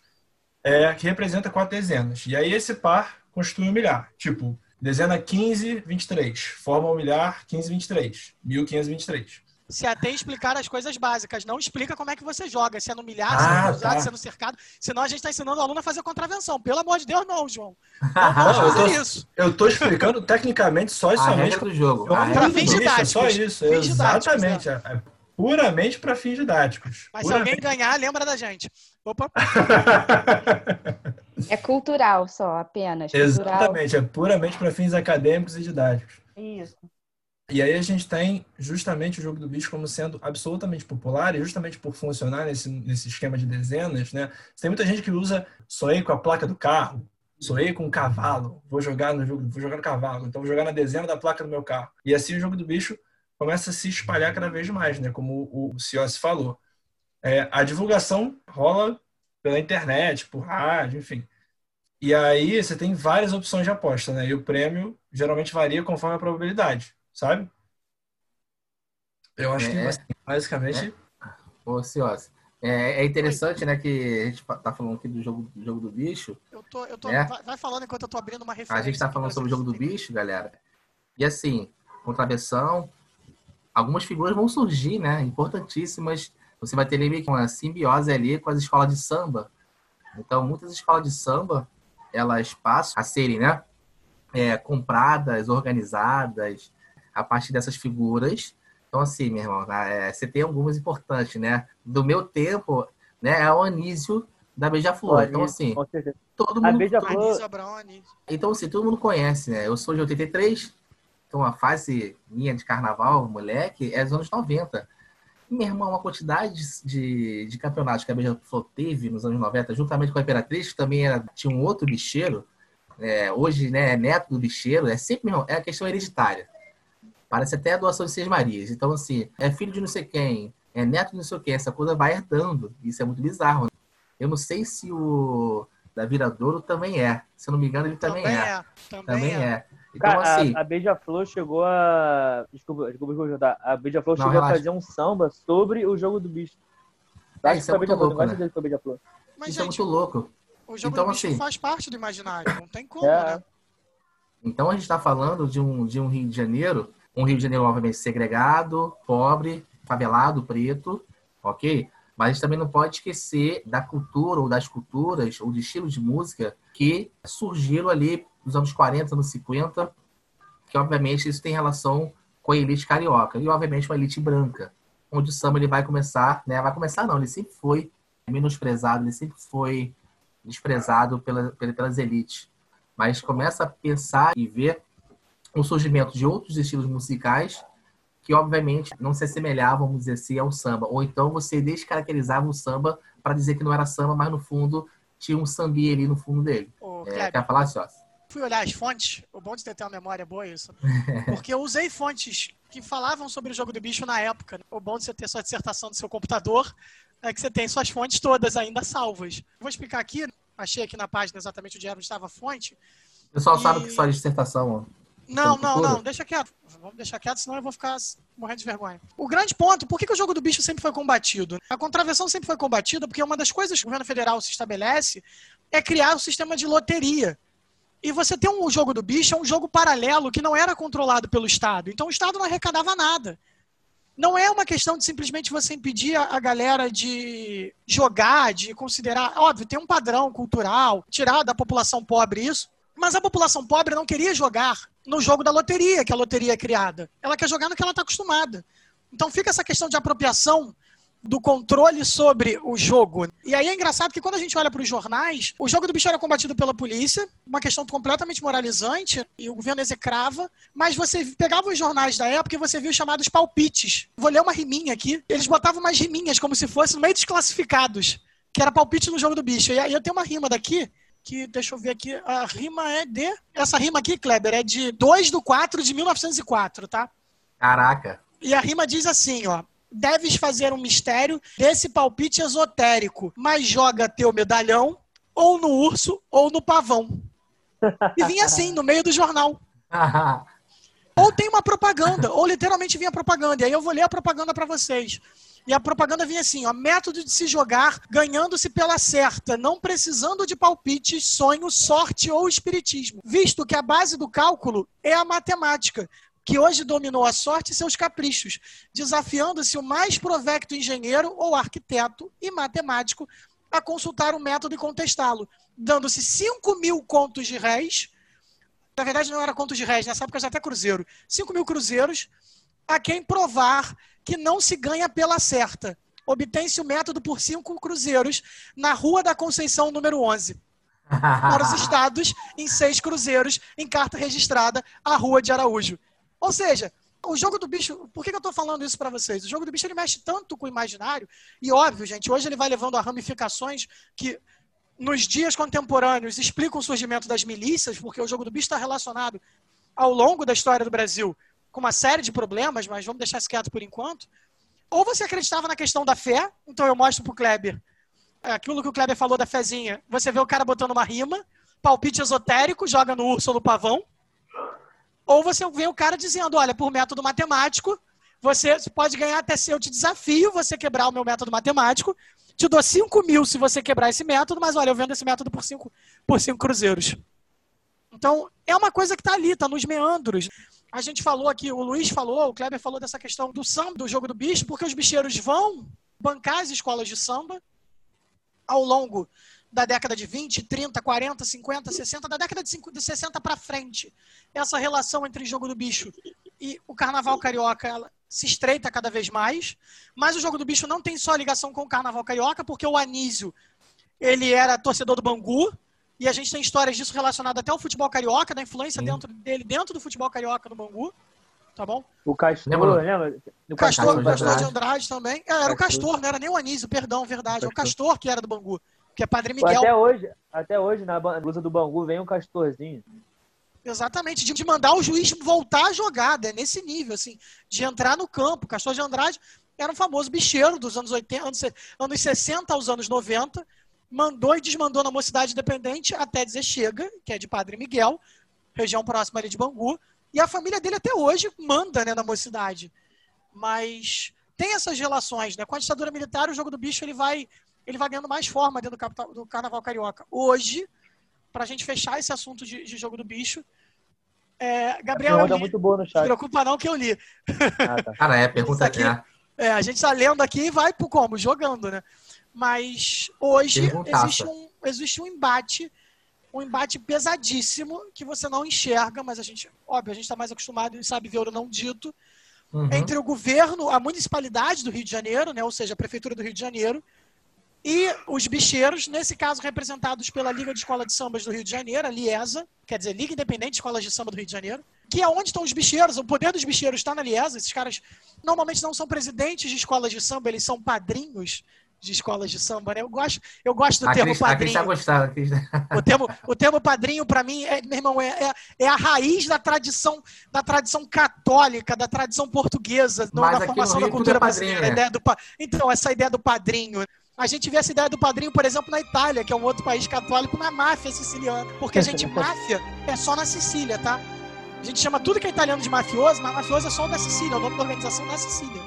é, que representa quatro dezenas. E aí esse par constitui um milhar. Tipo, dezena 15, 23. Forma um milhar 15, 23. 1523. Se atém a explicar as coisas básicas, não explica como é que você joga, se é no milhar, Ah, se é no cruzado, tá. se é cercado. Senão a gente está ensinando o aluno a fazer contravenção. Pelo amor de Deus, não, João. Não eu tô- isso. Eu estou explicando tecnicamente só e somente regra do jogo. Pra A regra Pra do fins é só didáticos. isso, Fins didáticos, exatamente. É, é puramente para fins didáticos. Mas se alguém Puramente. ganhar, lembra da gente. Opa, É cultural só, apenas. Cultural. Exatamente, é puramente para fins acadêmicos e didáticos. Isso. E aí a gente tem justamente o jogo do bicho como sendo absolutamente popular e justamente por funcionar nesse, nesse esquema de dezenas, né? Tem muita gente que usa sonhei com a placa do carro, sonhei com um cavalo, vou jogar no jogo, vou jogar no cavalo, então vou jogar na dezena da placa do meu carro. E assim o jogo do bicho começa a se espalhar cada vez mais, né? Como o, Ciossi falou. É, a divulgação rola pela internet, por rádio, enfim. E aí você tem várias opções de aposta, né? E o prêmio geralmente varia conforme a probabilidade, sabe? Eu acho que É. basicamente Ô, Cios, é, é interessante, né, que a gente tá falando aqui do jogo do, jogo do bicho. eu tô. Eu tô É. vai, vai falando enquanto eu tô abrindo uma referência. A gente tá falando sobre o jogo do bicho, galera. E assim, contravenção, algumas figuras vão surgir, né, importantíssimas. Você vai ter ali uma simbiose ali com as escolas de samba. Então, muitas escolas de samba, elas passam a serem, né, é, compradas, organizadas a partir dessas figuras. Então, assim, meu irmão, é, você tem algumas importantes, né? Do meu tempo, né, é o Anísio da Beija-Flor. Então, assim, todo A mundo... Beija-Flor, Anísio. Então, assim, todo mundo conhece, né? Eu sou de 83, então a fase minha de carnaval, moleque, é dos anos 90. E, meu irmão, uma quantidade de, de campeonatos que a Beija-Flor teve nos anos 90, juntamente com a Imperatriz, que também era, tinha um outro bicheiro, é, hoje, né, é neto do bicheiro, é sempre, meu irmão, é a questão hereditária. Parece até a doação de Seis Marias. Então, assim, é filho de não sei quem, é neto de não sei quem, essa coisa vai herdando. Isso é muito bizarro. né? Eu não sei se o da Viradouro também é. Se eu não me engano, ele também, Também é. é. Também, Também é. é. Então, cara, assim, a, a Beija-Flor chegou a. Desculpa, desculpa cortar. A Beija-Flor chegou relaxa. a fazer um samba sobre o jogo do bicho. É, Acho que isso é muito louco, né? Mas, isso é gente, muito louco. o jogo Então, do bicho assim- faz parte do imaginário. Não tem como, É. né? Então a gente está falando de um, de um Rio de Janeiro, um Rio de Janeiro, obviamente, segregado, pobre, favelado, preto, ok? Mas a gente também não pode esquecer da cultura ou das culturas ou de estilos de música que surgiram ali nos anos 40, anos 50, que obviamente isso tem relação com a elite carioca e obviamente uma elite branca, onde o samba ele vai começar, né? Vai começar não, ele sempre foi menosprezado, ele sempre foi desprezado pela- pelas elites. Mas começa a pensar e ver o surgimento de outros estilos musicais que, obviamente, não se assemelhavam, vamos dizer assim, ao samba. Ou então você descaracterizava o samba para dizer que não era samba, mas no fundo tinha um sambia ali no fundo dele. Ô, É, quer falar, Sócio? fui olhar as fontes, o bom de ter uma memória boa é isso. Porque eu usei fontes que falavam sobre o jogo do bicho na época. O bom de você ter sua dissertação do seu computador é que você tem suas fontes todas ainda salvas. Vou explicar aqui, achei aqui na página exatamente onde estava a fonte. O pessoal E- sabe que só é dissertação. Não, não, não, deixa quieto. Vamos deixar quieto, senão eu vou ficar morrendo de vergonha. O grande ponto, por que, que o jogo do bicho sempre foi combatido? A contravenção sempre foi combatida porque uma das coisas que o governo federal se estabelece é criar um sistema de loteria. E você tem um jogo do bicho, é um jogo paralelo que não era controlado pelo Estado. Então o Estado não arrecadava nada. Não é uma questão de simplesmente você impedir a galera de jogar, de considerar. Óbvio, tem um padrão cultural, tirar da população pobre isso. Mas a população pobre não queria jogar no jogo da loteria, que a loteria é criada. Ela quer jogar no que ela está acostumada. Então fica essa questão de apropriação do controle sobre o jogo. E aí é engraçado que quando a gente olha para os jornais, o jogo do bicho era combatido pela polícia, uma questão completamente moralizante, e o governo execrava, mas você pegava os jornais da época e você viu os chamados palpites. Vou ler uma riminha aqui. Eles botavam umas riminhas como se fosse no meio dos classificados, que era palpite no jogo do bicho. E aí eu tenho uma rima daqui, que deixa eu ver aqui, a rima é de... Essa rima aqui, Kleber, é de 2 do 4 de 1904, tá? Caraca. E a rima diz assim, ó. Deves fazer um mistério desse palpite esotérico, mas joga teu medalhão ou no urso ou no pavão. E vinha assim, no meio do jornal. Ou tem uma propaganda, ou literalmente vinha propaganda. E aí eu vou ler a propaganda para vocês. E a propaganda vinha assim, ó, método de se jogar ganhando-se pela certa, não precisando de palpites, sonho, sorte ou espiritismo, visto que a base do cálculo é a matemática, que hoje dominou a sorte e seus caprichos, desafiando-se o mais provecto engenheiro ou arquiteto e matemático a consultar o método e contestá-lo, dando-se 5 mil contos de réis, na verdade não era contos de réis, nessa época já até cruzeiro, 5 mil cruzeiros, a quem provar que não se ganha pela certa. Obtém-se o método por cinco cruzeiros na Rua da Conceição, número 11. Para os estados, em seis cruzeiros, em carta registrada, a Rua de Araújo. Ou seja, o jogo do bicho, por que, que eu estou falando isso para vocês? O jogo do bicho ele mexe tanto com o imaginário, e óbvio, gente, hoje ele vai levando a ramificações que nos dias contemporâneos explicam o surgimento das milícias, porque o jogo do bicho está relacionado ao longo da história do Brasil com uma série de problemas, mas vamos deixar isso quieto por enquanto. Ou você acreditava na questão da fé, então eu mostro pro Kleber é, aquilo que o Kleber falou da fezinha. Você vê o cara botando uma rima, palpite esotérico, joga no urso ou no pavão. Ou você vê o cara dizendo, olha, por método matemático, você pode ganhar até se eu te desafio você quebrar o meu método matemático. Te dou 5 mil se você quebrar esse método, mas olha, eu vendo esse método por 5 por cinco cruzeiros. Então, é uma coisa que está ali, está nos meandros. A gente falou aqui, o Luiz falou, o Kleber falou dessa questão do samba, do jogo do bicho, porque os bicheiros vão bancar as escolas de samba ao longo da década de 20, 30, 40, 50, 60, da década de, 50, de 60 para frente. Essa relação entre jogo do bicho e o carnaval carioca ela se estreita cada vez mais, mas o jogo do bicho não tem só ligação com o carnaval carioca, porque o Anísio, ele era torcedor do Bangu, e a gente tem histórias disso relacionadas até ao futebol carioca, da influência dentro dele, dentro do futebol carioca no Bangu. Tá bom? O Castor, Lembra? lembra? O Castor, Castor de Castor de Andrade. Também. É, era o Castor, não era nem o Anísio, perdão, verdade. É o Castor que era do Bangu, que é Padre Miguel. Até hoje, até hoje na blusa do Bangu vem um castorzinho. Exatamente, de, de mandar o juiz voltar a jogada, é nesse nível, assim, de entrar no campo. Castor de Andrade era um famoso bicheiro dos anos 80, anos, se- anos 60 aos anos 90, mandou e desmandou na Mocidade Independente até dizer chega, que é de Padre Miguel, região próxima ali de Bangu, e a família dele até hoje manda né, na Mocidade. Mas tem essas relações, né? Com a ditadura militar, o jogo do bicho ele vai, ele vai ganhando mais forma dentro do, capital- do carnaval carioca. Hoje, para a gente fechar esse assunto de, de jogo do bicho, é, Gabriel, li, muito boa no não se chat. preocupa não que eu li. Ah, tá. Cara, é, pergunta aqui- é. É, a gente tá lendo aqui e vai pro como? Jogando, né? Mas hoje existe um, existe um embate, um embate pesadíssimo que você não enxerga, mas a gente, óbvio, a gente está mais acostumado e sabe ver o não dito, Uhum. entre o governo, a municipalidade do Rio de Janeiro, né, ou seja, a prefeitura do Rio de Janeiro, e os bicheiros, nesse caso representados pela Liga de Escola de Sambas do Rio de Janeiro, a Liesa, quer dizer, Liga Independente de Escolas de Samba do Rio de Janeiro, que é onde estão os bicheiros, o poder dos bicheiros está na Liesa, esses caras normalmente não são presidentes de escolas de samba, eles são padrinhos de escolas de samba, né? Eu gosto, eu gosto do A termo Cris, a Cris tá padrinho. gostando. a Cris- O termo, o termo padrinho, para mim, é, meu irmão, é, é, é a raiz da tradição, da tradição católica, da tradição portuguesa, no- no formação da tudo cultura é padrinho, brasileira. a né? ideia do então, essa ideia do padrinho. A gente vê essa ideia do padrinho, por exemplo, na Itália, que é um outro país católico, na máfia siciliana. Porque, gente, máfia é só na Sicília, tá? A gente chama tudo que é italiano de mafioso, mas mafioso é só o da Sicília, o nome da organização da Sicília.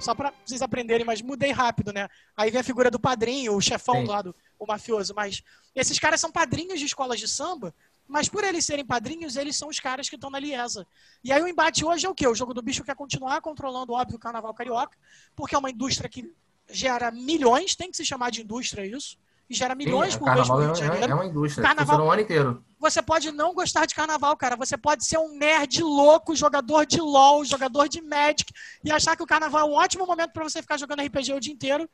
Só pra vocês aprenderem, mas mudei rápido, né? Aí vem a figura do padrinho, o chefão Sim. do, o mafioso. Mas esses caras são padrinhos de escolas de samba, mas por eles serem padrinhos, eles são os caras que estão na Liesa. E aí o embate hoje é o quê? O jogo do bicho quer continuar controlando, óbvio, o carnaval carioca, porque é uma indústria que gera milhões, tem que se chamar de indústria isso, e gera milhões Sim, por mês no Rio de é, é uma indústria. Carnaval- Funciona o ano inteiro. Você pode não gostar de carnaval, cara. Você pode ser um nerd louco, jogador de LOL, jogador de Magic, e achar que o carnaval é um ótimo momento pra você ficar jogando RPG o dia inteiro.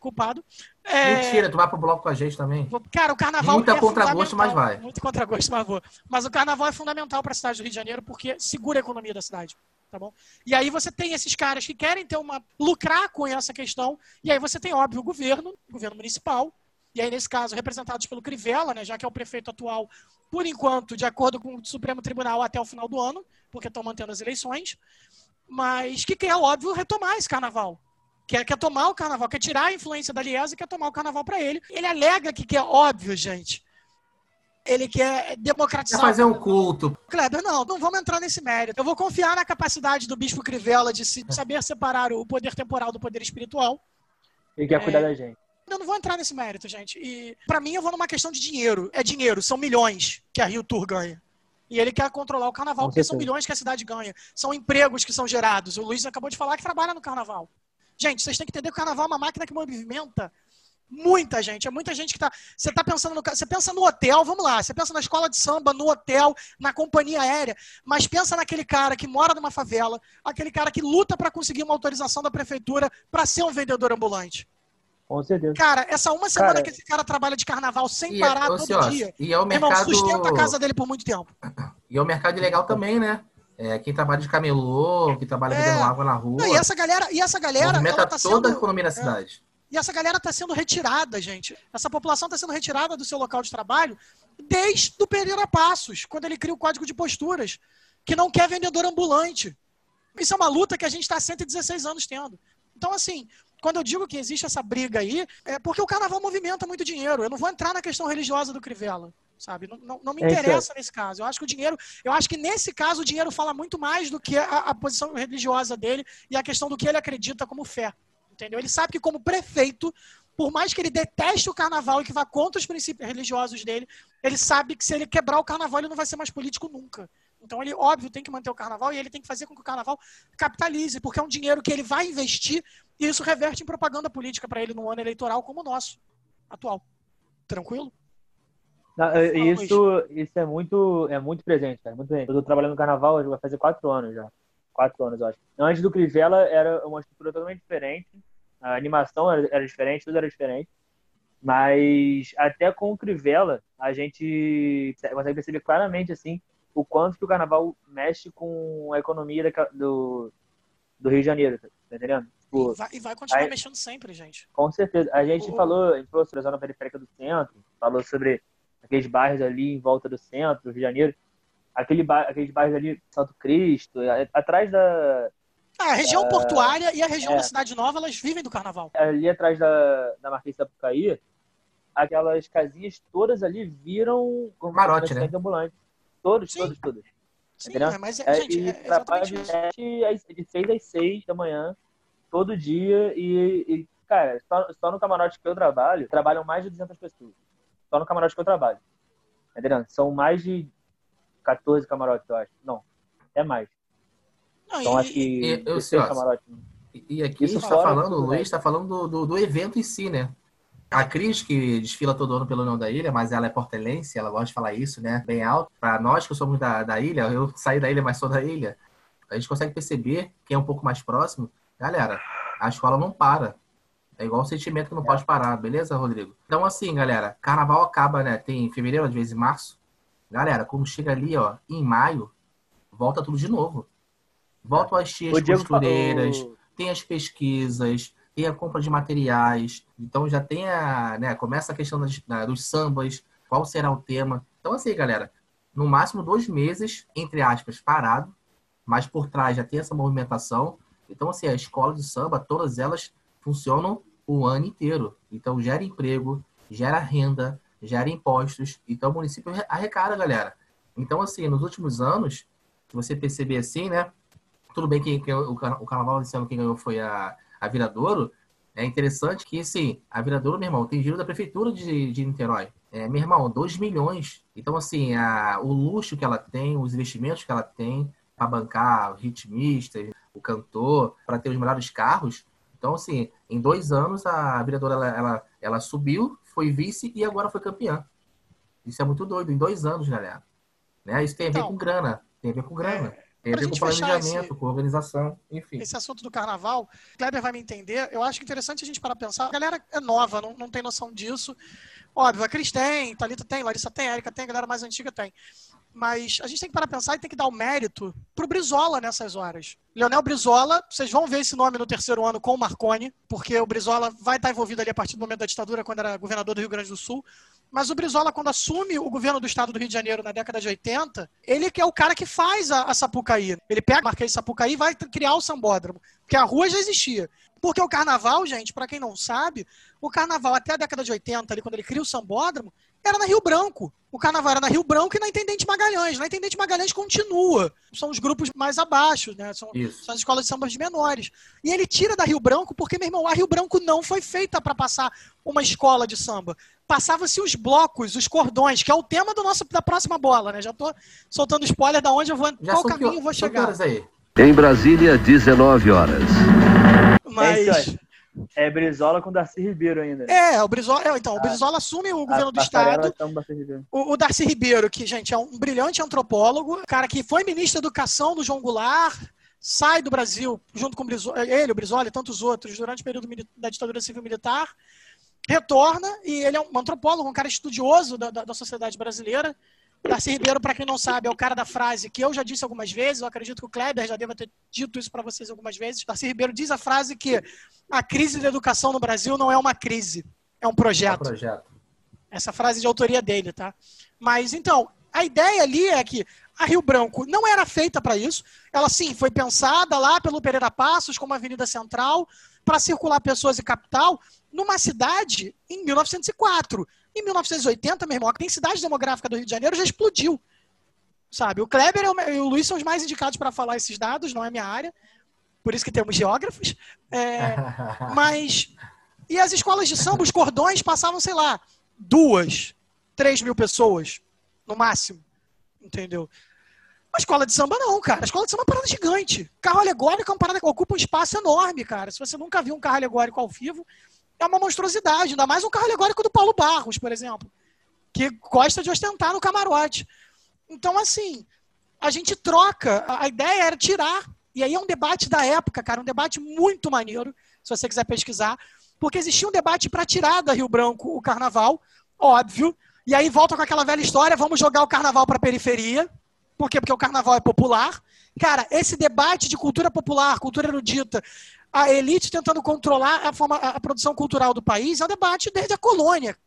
Culpado. É, Mentira, tu vai pro bloco com a gente também. Cara, o carnaval Muita é contragosto, mas vai. Muito contragosto, mas vou. Mas o carnaval é fundamental para a cidade do Rio de Janeiro porque segura a economia da cidade, tá bom? E aí você tem esses caras que querem ter uma lucrar com essa questão, e aí você tem óbvio o governo, o governo municipal, e aí nesse caso representados pelo Crivella, né, já que é o prefeito atual, por enquanto, de acordo com o Supremo Tribunal até o final do ano, porque estão mantendo as eleições, mas que quer óbvio retomar esse carnaval quer, quer tomar o carnaval, quer tirar a influência da Liesa e quer tomar o carnaval para ele. Ele alega que quer, óbvio, gente. Ele quer Quer democratizar. fazer um culto. Kleber, não, não vamos entrar nesse mérito. Eu vou confiar na capacidade do Bispo Crivella de se- de saber separar o poder temporal do poder espiritual. Ele quer É. cuidar da gente. Eu não vou entrar nesse mérito, gente. E para mim eu vou numa questão de dinheiro. É dinheiro, são milhões que a Rio Tour ganha. E ele quer controlar o carnaval, porque são milhões que a cidade ganha. São empregos que são gerados. O Luiz acabou de falar que trabalha no carnaval. Gente, vocês têm que entender que o carnaval é uma máquina que movimenta muita gente. É muita gente que tá. Você tá pensando no. Você pensa no hotel, vamos lá. Você pensa na escola de samba, no hotel, na companhia aérea. Mas pensa naquele cara que mora numa favela, aquele cara que luta para conseguir uma autorização da prefeitura para ser um vendedor ambulante. Com certeza. Cara, essa uma semana Cara, que esse cara trabalha de carnaval sem E, parar ô, todo senhor, dia, e é o meu irmão, mercado. sustenta a casa dele por muito tempo. E é o mercado ilegal também, né? É, quem trabalha de camelô, que trabalha É. vendendo água na rua. Não, e essa galera, e essa galera, ela tá toda a sendo, economia da é. cidade. e essa galera tá sendo retirada, gente. Essa população tá sendo retirada do seu local de trabalho desde o Pereira Passos, quando ele cria o código de posturas, que não quer vendedor ambulante. Isso é uma luta que a gente está há 116 anos tendo. Então, assim, quando eu digo que existe essa briga aí, é porque o carnaval movimenta muito dinheiro. Eu não vou entrar na questão religiosa do Crivella, sabe? Não, não- não me É interessa nesse caso. Eu acho que o dinheiro, eu acho que nesse caso o dinheiro fala muito mais do que a, a posição religiosa dele e a questão do que ele acredita como fé. Entendeu? Ele sabe que como prefeito, por mais que ele deteste o carnaval e que vá contra os princípios religiosos dele, ele sabe que se ele quebrar o carnaval, ele não vai ser mais político nunca. Então ele, óbvio, tem que manter o carnaval e ele tem que fazer com que o carnaval capitalize, porque é um dinheiro que ele vai investir e isso reverte em propaganda política para ele no ano eleitoral como o nosso atual. Tranquilo? Não, isso, isso é muito, é muito presente, cara. Muito presente. Eu tô trabalhando no carnaval, vai fazer quatro anos já. Quatro anos, eu acho. Antes do Crivella era uma estrutura totalmente diferente. A animação era, era diferente, tudo era diferente. Mas até com o Crivella, a gente consegue perceber claramente assim o quanto que o carnaval mexe com a economia do, do Rio de Janeiro, tá entendendo? Tipo, E vai, e vai continuar aí- mexendo sempre, gente. com certeza. A gente O- falou, a gente falou sobre a zona periférica do centro, falou sobre aqueles bairros ali em volta do centro, do Rio de Janeiro. Aquele ba aqueles bairros ali, Santo Cristo, atrás da. Ah, a região portuária e a região é. da Cidade Nova, elas vivem do carnaval. Ali atrás da, da Marquês da Sapucaí, aquelas casinhas todas ali viram Camarote, né? ambulante. Todos, Sim. todos, todos. Sim, Entendeu? é, mas, é, É, gente, e é exatamente de, isso. 7 às- de 6 às 6 da manhã, todo dia. E, e, cara, só, só no camarote que eu trabalho, trabalham mais de 200 pessoas. Só no camarote que eu trabalho. Tá Entendendo? São mais de 14 camarotes, eu acho. Não, é mais. Não, Então e- acho que e- eu 16 sei, camarotes. E- E aqui Isso está fora falando, o Luiz está falando do, do, do evento em si, né? A Cris, que desfila todo ano pela União da Ilha, mas ela é portelense, ela gosta de falar isso, né? Bem alto. Para nós que somos da, da ilha, eu saí da ilha, mas sou da ilha, a gente consegue perceber, quem é um pouco mais próximo, galera, a escola não para. É igual o sentimento que não pode parar, beleza, Rodrigo? Então, assim, galera, carnaval acaba, né? Tem em fevereiro, às vezes em março. Galera, quando chega ali, ó, em maio, volta tudo de novo. Voltam as tias costureiras, falou- tem as pesquisas, tem a compra de materiais. Então já tem a, né, começa a questão das- da- dos sambas, qual será o tema. Então assim, galera, no máximo dois meses, entre aspas, parado, mas por trás já tem essa movimentação. Então assim, a escola de samba, todas elas funcionam o ano inteiro. Então gera emprego, gera renda, gera impostos. Então o município arrecada, galera. Então assim, nos últimos anos, se você perceber assim, né, tudo bem que, que o, o carnaval desse ano quem ganhou foi a, a Viradouro. É interessante que, sim, a Viradouro, meu irmão, tem dinheiro da prefeitura de, de Niterói. É, meu irmão, 2 milhões. Então, assim, a, o luxo que ela tem, os investimentos que ela tem para bancar o ritmista, o cantor, para ter os melhores carros. Então, assim, em dois anos, a Viradouro, ela, ela, ela subiu, foi vice e agora foi campeã. Isso é muito doido, em dois anos, galera. Né? Isso tem a ver Então, com grana, tem a ver com grana, tem a ver com planejamento, esse- com organização, enfim. esse assunto do carnaval, o Kleber vai me entender. Eu acho interessante a gente parar pra pensar. A galera é nova, não, não tem noção disso. Óbvio, a Cris tem, Thalita tem, Larissa tem, a Erika tem, a galera mais antiga tem. Mas a gente tem que parar pra pensar e tem que dar o mérito pro Brizola nessas horas. Leonel Brizola, vocês vão ver esse nome no terceiro ano com o Marconi, porque o Brizola vai estar envolvido ali a partir do momento da ditadura, quando era governador do Rio Grande do Sul. Mas o Brizola, quando assume o governo do estado do Rio de Janeiro na década de 80, ele que é o cara que faz a, a Sapucaí. Ele pega a Marquês de Sapucaí e vai criar o sambódromo. Porque a rua já existia. Porque o carnaval, gente, para quem não sabe, o carnaval até a década de 80, ali, quando ele cria o sambódromo, era na Rio Branco. O carnaval era na Rio Branco e na Intendente Magalhães. Na Intendente Magalhães continua. São os grupos mais abaixo, né? São, são as escolas de samba de menores. E ele tira da Rio Branco porque, meu irmão, a Rio Branco não foi feita para passar uma escola de samba. Passava-se os blocos, os cordões, que é o tema do nosso, da próxima bola, né? Já tô soltando spoiler da onde eu vou, Já qual caminho que- eu vou chegar. Em Brasília, 19 horas. Mas. É isso aí. É Brizola com Darcy Ribeiro ainda. É, o Brizola, é, então, o Brizola assume o governo do A passarela estado. Ribeiro. O, o Darcy Ribeiro, que, gente, é um brilhante antropólogo, cara que foi ministro da Educação do João Goulart, sai do Brasil, junto com o Brizola, ele, o Brizola e tantos outros, durante o período da ditadura civil-militar, retorna e ele é um antropólogo, um cara estudioso da, da, da sociedade brasileira. Darcy Ribeiro, para quem não sabe, é o cara da frase que eu já disse algumas vezes, eu acredito que o Kleber já deva ter dito isso para vocês algumas vezes. Darcy Ribeiro diz a frase que a crise da educação no Brasil não é uma crise, é um projeto. projeto. Essa frase de autoria dele, tá? Mas então, a ideia ali é que a Rio Branco não era feita para isso. Ela sim foi pensada lá pelo Pereira Passos como avenida central para circular pessoas e capital numa cidade em 1904. Em 1980, meu irmão, a densidade demográfica do Rio de Janeiro já explodiu. Sabe? O Kleber e o- Luiz são os mais indicados para falar esses dados, não é minha área. Por isso que temos geógrafos. É, mas. E as escolas de samba, os cordões passavam, sei lá, duas, três mil pessoas, no máximo. Entendeu? A escola de samba não, cara. A escola de samba é uma parada gigante. Carro alegórico é uma parada que ocupa um espaço enorme, cara. Se você nunca viu um carro alegórico ao vivo, é uma monstruosidade. Ainda mais um carro alegórico do Paulo Barros, por exemplo, que gosta de ostentar no camarote. Então, assim, a gente troca. A ideia era tirar. E aí é um debate da época, cara, um debate muito maneiro, se você quiser pesquisar, porque existia um debate para tirar da Rio Branco o carnaval, óbvio. E aí volta com aquela velha história, vamos jogar o carnaval para a periferia. Por quê? Porque o carnaval é popular. Cara, esse debate de cultura popular, cultura erudita, a elite tentando controlar a, forma, a produção cultural do país, é um debate desde a colônia.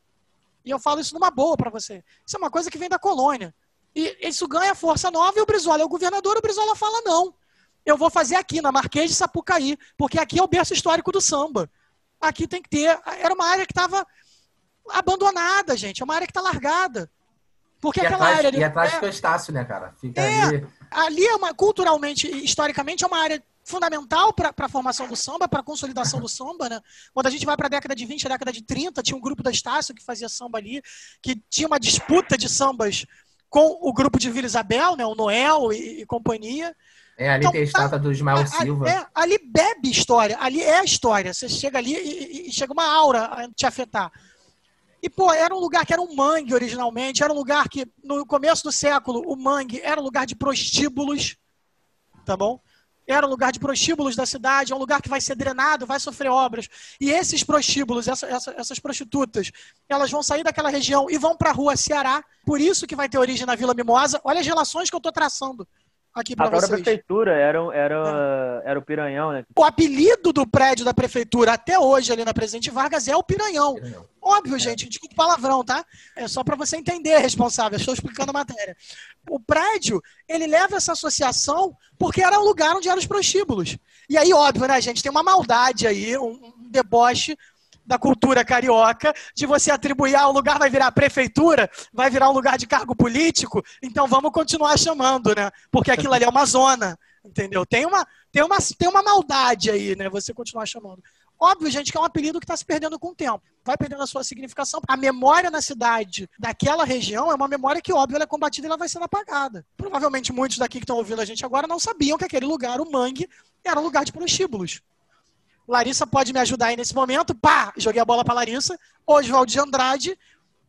E eu falo isso numa boa para você. Isso é uma coisa que vem da colônia. E isso ganha força nova e o Brizola é o governador, o Brizola fala não. Eu vou fazer aqui, na Marquês de Sapucaí, porque aqui é o berço histórico do samba. Aqui tem que ter. Era uma área que estava abandonada, gente. É uma área que está largada. Porque E aquela atrás, área ali. e atrás é- fica o Estácio, né, cara? Fica É. ali. ali é uma culturalmente e historicamente é uma área fundamental para a formação do samba, para a consolidação do samba, né? Quando a gente vai para a década de 20, a década de 30, tinha um grupo da Estácio que fazia samba ali, que tinha uma disputa de sambas com o grupo de Vila Isabel, né, o Noel e, e companhia. É, ali Então, tem a estátua do Ismael A- Silva. é, ali bebe história, ali é a história. Você chega ali e, e- e chega uma aura a te afetar. E, pô, era um lugar que era um mangue originalmente, era um lugar que, no começo do século, o mangue era um lugar de prostíbulos, tá bom? Era um lugar de prostíbulos da cidade, é um lugar que vai ser drenado, vai sofrer obras. E esses prostíbulos, essa- essa- essas prostitutas, elas vão sair daquela região e vão para a rua Ceará. Por isso que vai ter origem na Vila Mimosa. Olha as relações que eu estou traçando aqui A para vocês. prefeitura era, era, era o Piranhão, né? O apelido do prédio da prefeitura até hoje ali na Presidente Vargas é o Piranhão. Óbvio, gente, desculpa o palavrão, tá? É só para você entender, responsável. Estou explicando a matéria. O prédio, ele leva essa associação porque era um lugar onde eram os prostíbulos. E aí, óbvio, né, gente, tem uma maldade aí, um, um deboche da cultura carioca, de você atribuir, ah, o lugar vai virar prefeitura, vai virar um lugar de cargo político, então vamos continuar chamando, né? Porque aquilo ali é uma zona, entendeu? Tem uma, tem uma, tem uma maldade aí, né? Você continuar chamando. Óbvio, gente, que é um apelido que está se perdendo com o tempo. Vai perdendo a sua significação. A memória na cidade daquela região é uma memória que, óbvio, ela é combatida e ela vai sendo apagada. Provavelmente muitos daqui que estão ouvindo a gente agora não sabiam que aquele lugar, o Mangue, era um lugar de prostíbulos. Larissa pode me ajudar aí nesse momento. Pá! Joguei a bola para Larissa. Oswald de Andrade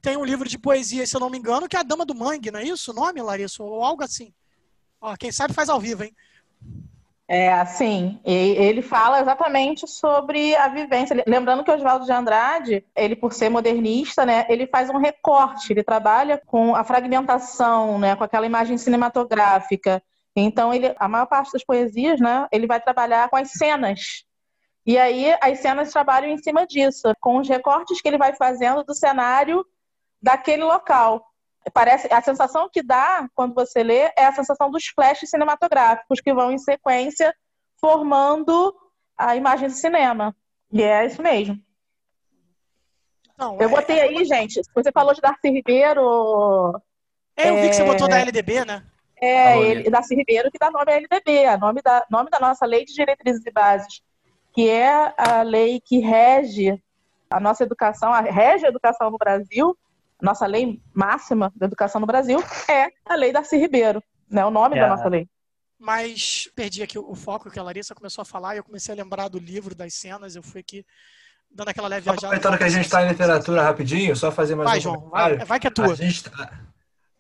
tem um livro de poesia, se eu não me engano, que é a Dama do Mangue, não é isso o nome, Larissa? Ou algo assim. Ó, quem sabe faz ao vivo, hein? É, assim, ele fala exatamente sobre a vivência. Lembrando que Oswaldo de Andrade, ele por ser modernista, né, ele faz um recorte, ele trabalha com a fragmentação, né, com aquela imagem cinematográfica. Então, ele, a maior parte das poesias, né, ele vai trabalhar com as cenas. E aí, as cenas trabalham em cima disso, com os recortes que ele vai fazendo do cenário daquele local. Parece a sensação que dá quando você lê é a sensação dos flashes cinematográficos que vão em sequência formando a imagem do cinema. E é isso mesmo. Não, Eu botei aí, gente. Você falou de Darcy Ribeiro. É, eu vi que você é, botou da LDB, né? É, ele, Darcy Ribeiro que dá nome à LDB, a nome da, nome da nossa Lei de Diretrizes e Bases, que é a lei que rege a nossa educação, a rege a educação no Brasil, a nossa lei máxima da educação no Brasil, é a Lei Darcy Ribeiro, né? O nome É. da nossa lei. Mas perdi aqui o foco que a Larissa começou a falar e eu comecei a lembrar do livro, das cenas. Eu fui aqui dando aquela leve viajada. Aproveitando que a gente está em literatura rapidinho, só fazer mais Vai, um João, comentário. vai, vai que é tua. A gente, tá-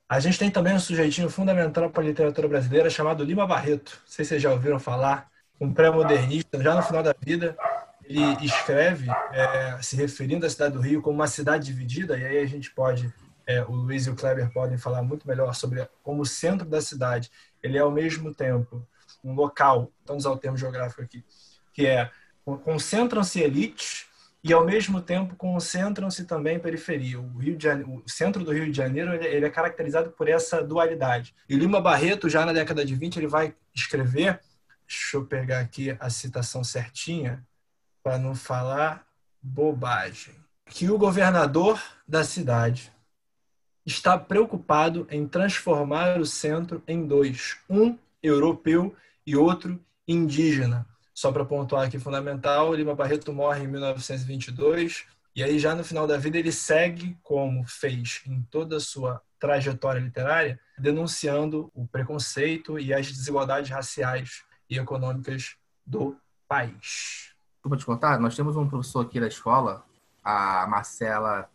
a gente tem também um sujeitinho fundamental para a literatura brasileira chamado Lima Barreto. Não sei se vocês já ouviram falar. Um pré-modernista, já no final da vida, ele escreve é, se referindo à cidade do Rio como uma cidade dividida, e aí a gente pode, é, o Luiz e o Kleber podem falar muito melhor sobre como o centro da cidade, ele é ao mesmo tempo um local, vamos usar o termo geográfico aqui, que é concentram-se elites e ao mesmo tempo concentram-se também periferia. O Rio de Janeiro, o centro do Rio de Janeiro ele, é caracterizado por essa dualidade. E Lima Barreto já na década de 20 ele vai escrever, deixa eu pegar aqui a citação certinha para não falar bobagem, que o governador da cidade está preocupado em transformar o centro em dois, um europeu e outro indígena. Só para pontuar aqui fundamental, Lima Barreto morre em 1922 e aí já no final da vida ele segue como fez em toda a sua trajetória literária, denunciando o preconceito e as desigualdades raciais e econômicas do país. Desculpa te contar, nós temos um professor aqui da escola, a Marcela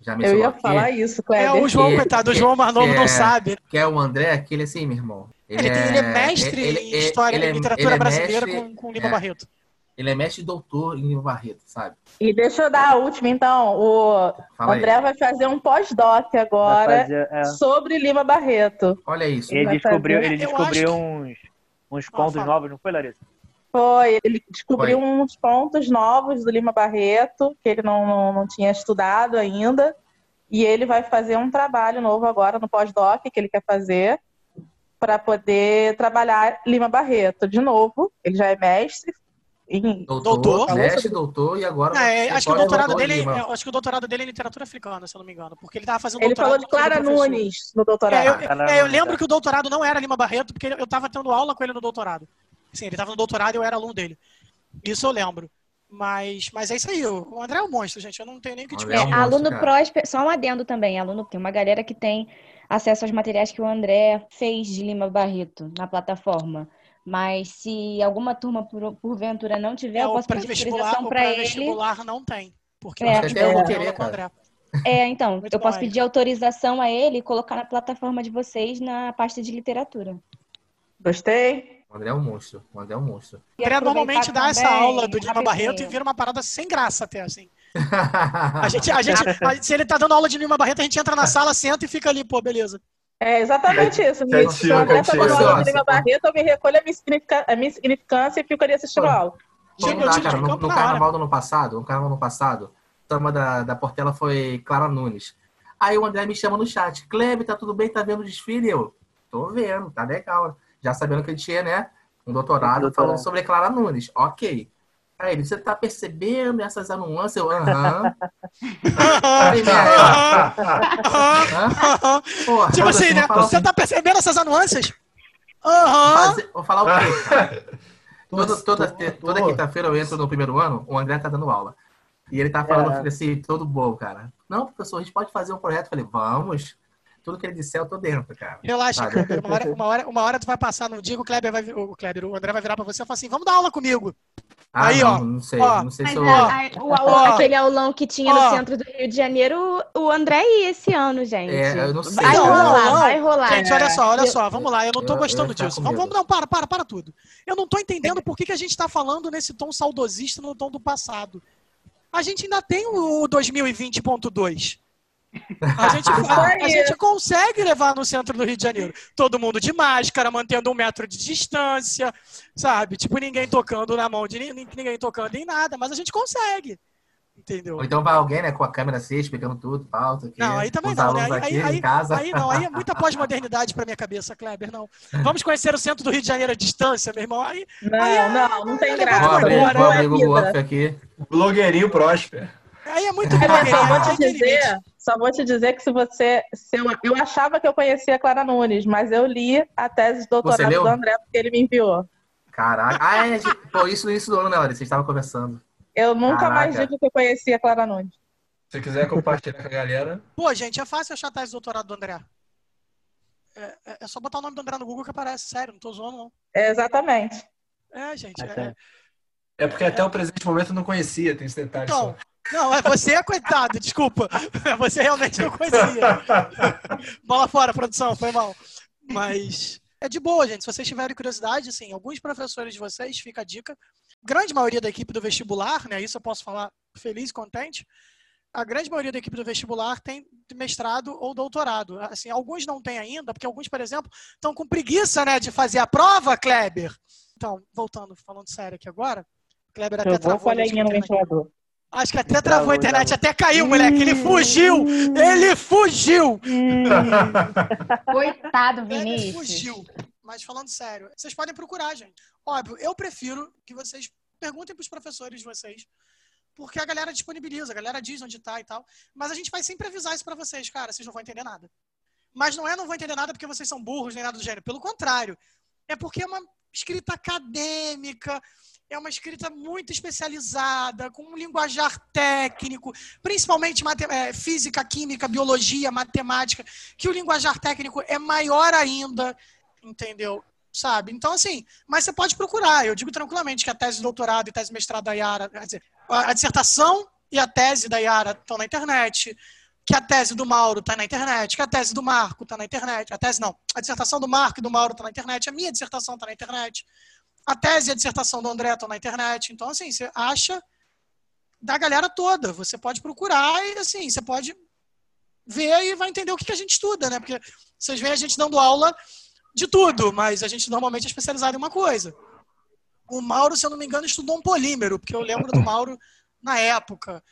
já Eu mencionou ia aqui, falar isso, É, Kleber. o João, que- coitado, o João mais novo que não é- sabe. que é o André, que ele é assim, meu irmão. Ele, tem- ele é mestre ele- em ele- história ele é- e literatura ele é brasileira mestre- com, com Lima é. Barreto. Ele é mestre e doutor em Lima Barreto, sabe? E deixa eu dar a última, então. O Fala aí. André vai fazer um pós-doc agora fazer- é. sobre Lima Barreto. Olha isso. Ele Ele vai descobriu, fazer- ele Eu descobriu uns, uns contos fala. novos, não foi, Larissa? Foi, ele descobriu Foi. uns pontos novos do Lima Barreto, que ele não, não, não tinha estudado ainda. E ele vai fazer um trabalho novo agora no pós-doc que ele quer fazer para poder trabalhar Lima Barreto. De novo, ele já é mestre em Doutor, Doutor. mestre, doutor e agora. Ah, é, acho que o doutorado doutor dele, é, acho que o doutorado dele é em literatura africana, se eu não me engano, porque ele estava fazendo Ele doutorado falou de Clara. Nunes no doutorado. É, eu, é, eu lembro tá. que o doutorado não era Lima Barreto, porque eu estava tendo aula com ele no doutorado. Sim, ele estava no doutorado e eu era aluno dele. Isso eu lembro. Mas, mas é isso aí, o André é um monstro, gente. Eu não tenho nem o que te É, é um aluno cara. próspero, só um adendo também, aluno tem uma galera que tem acesso aos materiais que o André fez de Lima Barreto na plataforma. Mas se alguma turma por, porventura não tiver, É, eu posso pedir autorização o para ele. pré-vestibular não tem. Porque É. eu Até eu vou aula querer, com o cara. André. É, então, Muito eu bom, posso pedir autorização a ele e colocar na plataforma de vocês na pasta de literatura. Gostei. O André é um monstro. O André é um monstro. E O André normalmente dá essa aula do Lima. Barreto e vira uma parada sem graça até, assim. A gente, a gente, a- se ele tá dando aula de Lima Barreto, a gente entra na sala, senta e fica ali, pô, beleza. É exatamente isso. Quietinho, Se o André tá quietinho. dando aula de Nossa, Lima Barreto, eu me recolho a minha, significa- a minha significância e fico ali assistindo a aula. Chega, eu tiro cara. No, no na carnaval do ano passado, no carnaval do ano passado, a turma da, da Portela foi Clara Nunes. Aí o André me chama no chat. Kleber, tá tudo bem? Tá vendo o desfile? Eu, tô vendo, tá legal. Já sabendo que ele tinha, né? Um doutorado Doutorado. falando sobre Clara Nunes. Ok. Aí ele, você tá percebendo essas nuances? Eu, aham. Porra, tipo assim, né? Você tá percebendo essas anuâncias? Aham. Vou falar o quê? Toda, toda, toda quinta-feira eu entro no primeiro ano, o André tá dando aula. E ele tá falando assim, todo bom, cara. Não, professor, a gente pode fazer um projeto. Eu falei, vamos. Tudo que ele disser, eu tô dentro, cara. Relaxa, Sabe? Kleber. Uma hora, uma, hora, uma hora tu vai passar no dia que o Kleber vai. O Kleber, o André vai virar pra você e falar assim: vamos dar aula comigo. Ah, Aí, não, ó. não sei, ó. não sei Mas se eu... a- a- o Ó. aquele aulão que tinha Ó. no centro do Rio de Janeiro, o André ia esse ano, gente. É, eu não sei. Vai rolar, não, não. vai rolar. Gente, olha só, olha Eu- só, vamos lá, eu não tô eu- gostando ficar disso. Vamos, vamos, não, para, para, para tudo. Eu não tô entendendo por que, que a gente tá falando nesse tom saudosista, no tom do passado. A gente ainda tem o 2020.2. A gente, a, a gente consegue levar no centro do Rio de Janeiro. Todo mundo de máscara, mantendo um metro de distância, sabe? Tipo, ninguém tocando na mão de ni- ninguém tocando em nada, mas a gente consegue. Entendeu? Ou então vai alguém, né, com a câmera assim, explicando tudo, pauta aqui. Não, aí também não, né? Aí, aqui aí, em casa. aí não, aí é muita pós-modernidade pra minha cabeça, Kleber, não. Vamos conhecer o centro do Rio de Janeiro à distância, meu irmão. Aí, Não, aí é- não, não tem graça. Vou abrir, embora. vou Não abrir o Google. Earth aqui. Blogueirinho Prosper. Aí é muito É, blogueirinho, só vou aí te dizer, só vou te dizer que se você. Se eu, eu achava que eu conhecia a Clara Nunes, mas eu li a tese de doutorado do André porque ele me enviou. Caraca. Ah, é, gente, pô, isso no início do ano, né, Larissa? Vocês estavam conversando. Eu nunca mais Caraca. digo que eu conhecia a Clara Nunes. Se quiser compartilhar com a galera. Pô, gente, é fácil achar a tese de doutorado do André. É, é- é só botar o nome do André no Google que aparece, sério, não tô zoando, não. É, exatamente. É, gente. É- tá. É porque até o presente momento eu não conhecia, tem esse detalhe Então, só. Não, é você é coitado, desculpa. Você realmente não conhecia. Bola fora, produção, foi mal. Mas é de boa, gente. Se vocês tiverem curiosidade, assim, alguns professores de vocês, fica a dica. Grande maioria da equipe do vestibular, né? Isso eu posso falar feliz e contente. A grande maioria da equipe do vestibular tem mestrado ou doutorado. Assim, alguns não têm ainda, porque alguns, por exemplo, estão com preguiça, né, de fazer a prova, Kleber. Então, voltando, falando sério aqui agora, Kleber até Eu vou travou a linha no ventilador. Acho que até Travou, travou a internet, até caiu, moleque. Ele fugiu! Ele fugiu! Coitado, Ele Vinícius. fugiu. Mas falando sério, vocês podem procurar, gente. Óbvio, eu prefiro que vocês perguntem para os professores de vocês, porque a galera disponibiliza, a galera diz onde tá e tal. Mas a gente vai sempre avisar isso para vocês, cara, vocês não vão entender nada. Mas não é não vão entender nada porque vocês são burros nem nada do gênero. Pelo contrário, é porque é uma escrita acadêmica, é uma escrita muito especializada, com um linguajar técnico, principalmente é, física, química, biologia, matemática, que o linguajar técnico é maior ainda, entendeu? Sabe? Então, assim, mas você pode procurar. Eu digo tranquilamente que a tese de doutorado e tese de mestrado da Yara, dizer, a dissertação e a tese da Yara estão na internet, que a tese do Mauro está na internet, que a tese do Marco está na internet. A tese não, a dissertação do Marco e do Mauro está na internet, a minha dissertação está na internet, a tese e a dissertação do André estão na internet. Então, assim, você acha da galera toda. Você pode procurar e, assim, você pode ver e vai entender o que, a gente estuda, né? Porque vocês veem a gente dando aula de tudo, mas a gente normalmente é especializado em uma coisa. O Mauro, se eu não me engano, estudou um polímero, porque eu lembro do Mauro na época.